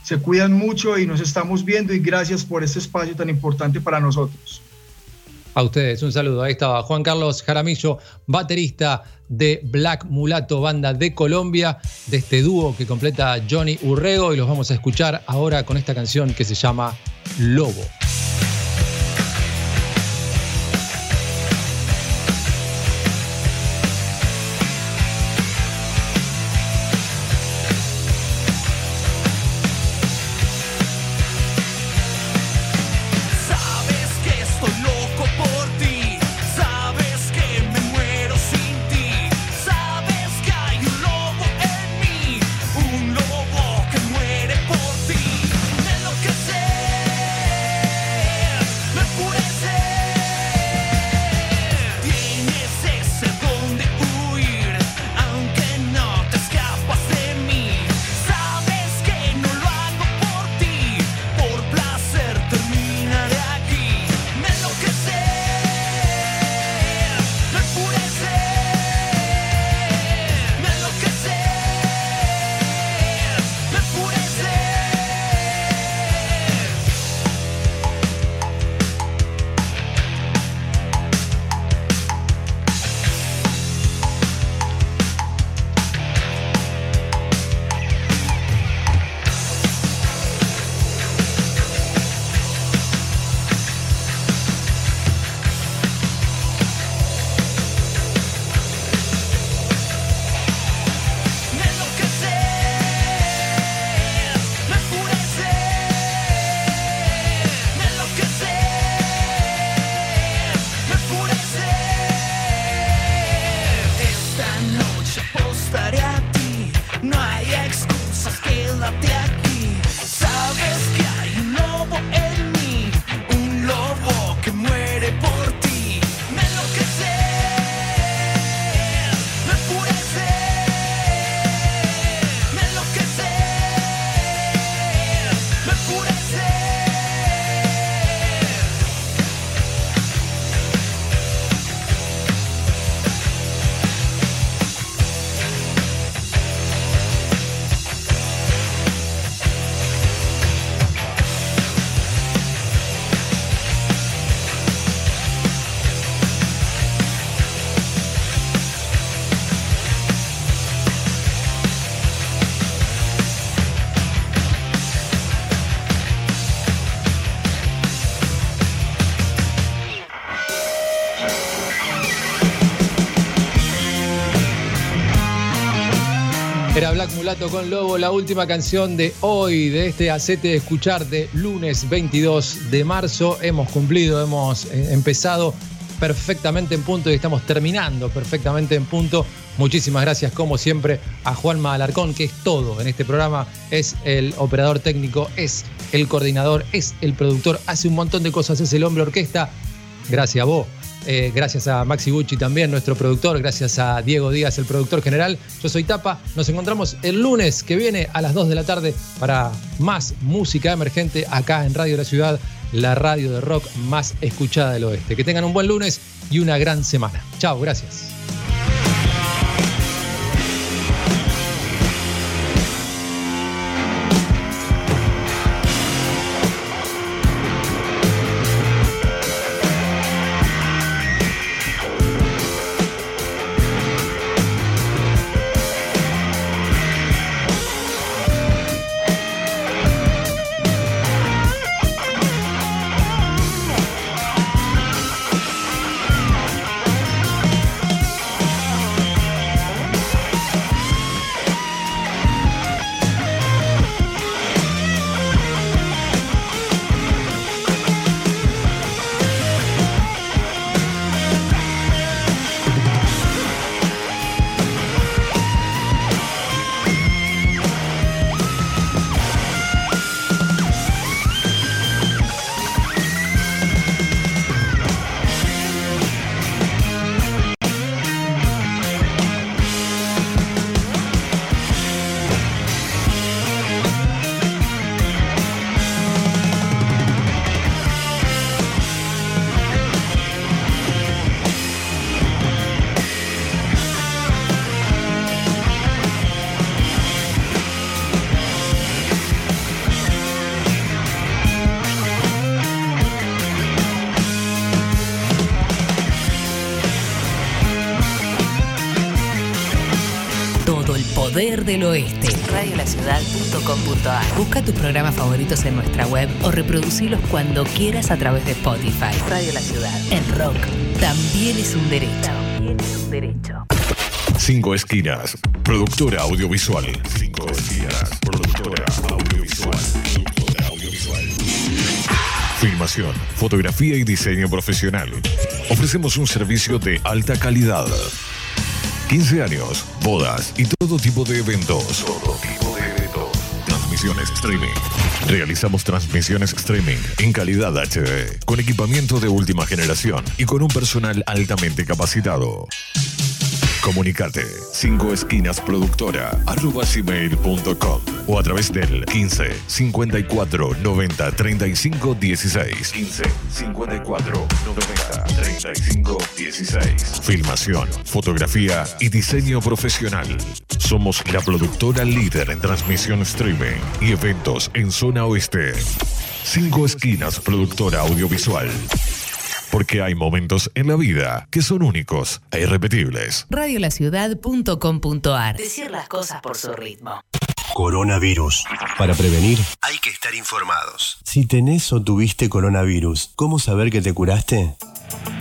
[SPEAKER 15] se cuidan mucho y nos estamos viendo y gracias por este espacio tan importante para nosotros.
[SPEAKER 5] A ustedes, un saludo. Ahí estaba Juan Carlos Jaramillo, baterista de Black Mulato, banda de Colombia, de este dúo que completa Johnny Urrego y los vamos a escuchar ahora con esta canción que se llama Lobo. Mulato con Lobo, la última canción de hoy, de este Acete de Escuchar de lunes 22 de marzo. Hemos cumplido, hemos eh, empezado perfectamente en punto y estamos terminando perfectamente en punto. Muchísimas gracias, como siempre, a Juanma Alarcón, que es todo en este programa. Es el operador técnico, es el coordinador, es el productor, hace un montón de cosas, es el hombre orquesta. Gracias a vos. Eh, gracias a Maxi Gucci también, nuestro productor. Gracias a Diego Díaz, el productor general. Yo soy Tapa. Nos encontramos el lunes que viene a las 2 de la tarde para más música emergente acá en Radio La Ciudad, la radio de rock más escuchada del oeste. Que tengan un buen lunes y una gran semana. Chao, gracias.
[SPEAKER 1] Del oeste. Radiolaciudad.com.ar Busca tus programas favoritos en nuestra web o reproducilos cuando quieras a través de Spotify. Radio La Ciudad. El rock también es un derecho. También es un derecho.
[SPEAKER 2] Cinco Esquinas, productora audiovisual. Cinco Esquinas, productora audiovisual. Productora audiovisual. Filmación, fotografía y diseño profesional. Ofrecemos un servicio de alta calidad. 15 años, bodas y todo tipo de eventos. Todo tipo de eventos. Transmisiones streaming. Realizamos transmisiones streaming en calidad HD, con equipamiento de última generación y con un personal altamente capacitado. Comunicate 5 esquinas productora arroba gmail.com o a través del 15 54 90 35 16 15 54 90 35 16 Filmación, fotografía y diseño profesional. Somos la productora líder en transmisión streaming y eventos en zona oeste. 5 esquinas productora audiovisual. Porque hay momentos en la vida que son únicos e irrepetibles.
[SPEAKER 1] Radiolaciudad.com.ar Decir las cosas por su ritmo.
[SPEAKER 3] Coronavirus. Para prevenir,
[SPEAKER 4] Hay que estar informados.
[SPEAKER 3] si tenés o tuviste coronavirus, ¿cómo saber que te curaste?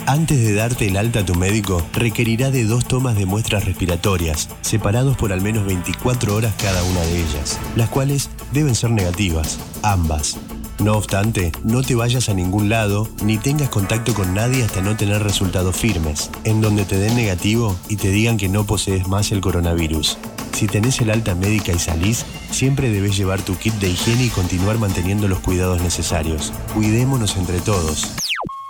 [SPEAKER 3] Antes de darte el alta a tu médico, requerirá de dos tomas de muestras respiratorias, separados por al menos 24 horas cada una de ellas, las cuales deben ser negativas, ambas. No obstante, no te vayas a ningún lado ni tengas contacto con nadie hasta no tener resultados firmes, en donde te den negativo y te digan que no posees más el coronavirus. Si tenés el alta médica y salís, siempre debes llevar tu kit de higiene y continuar manteniendo los cuidados necesarios. Cuidémonos entre todos.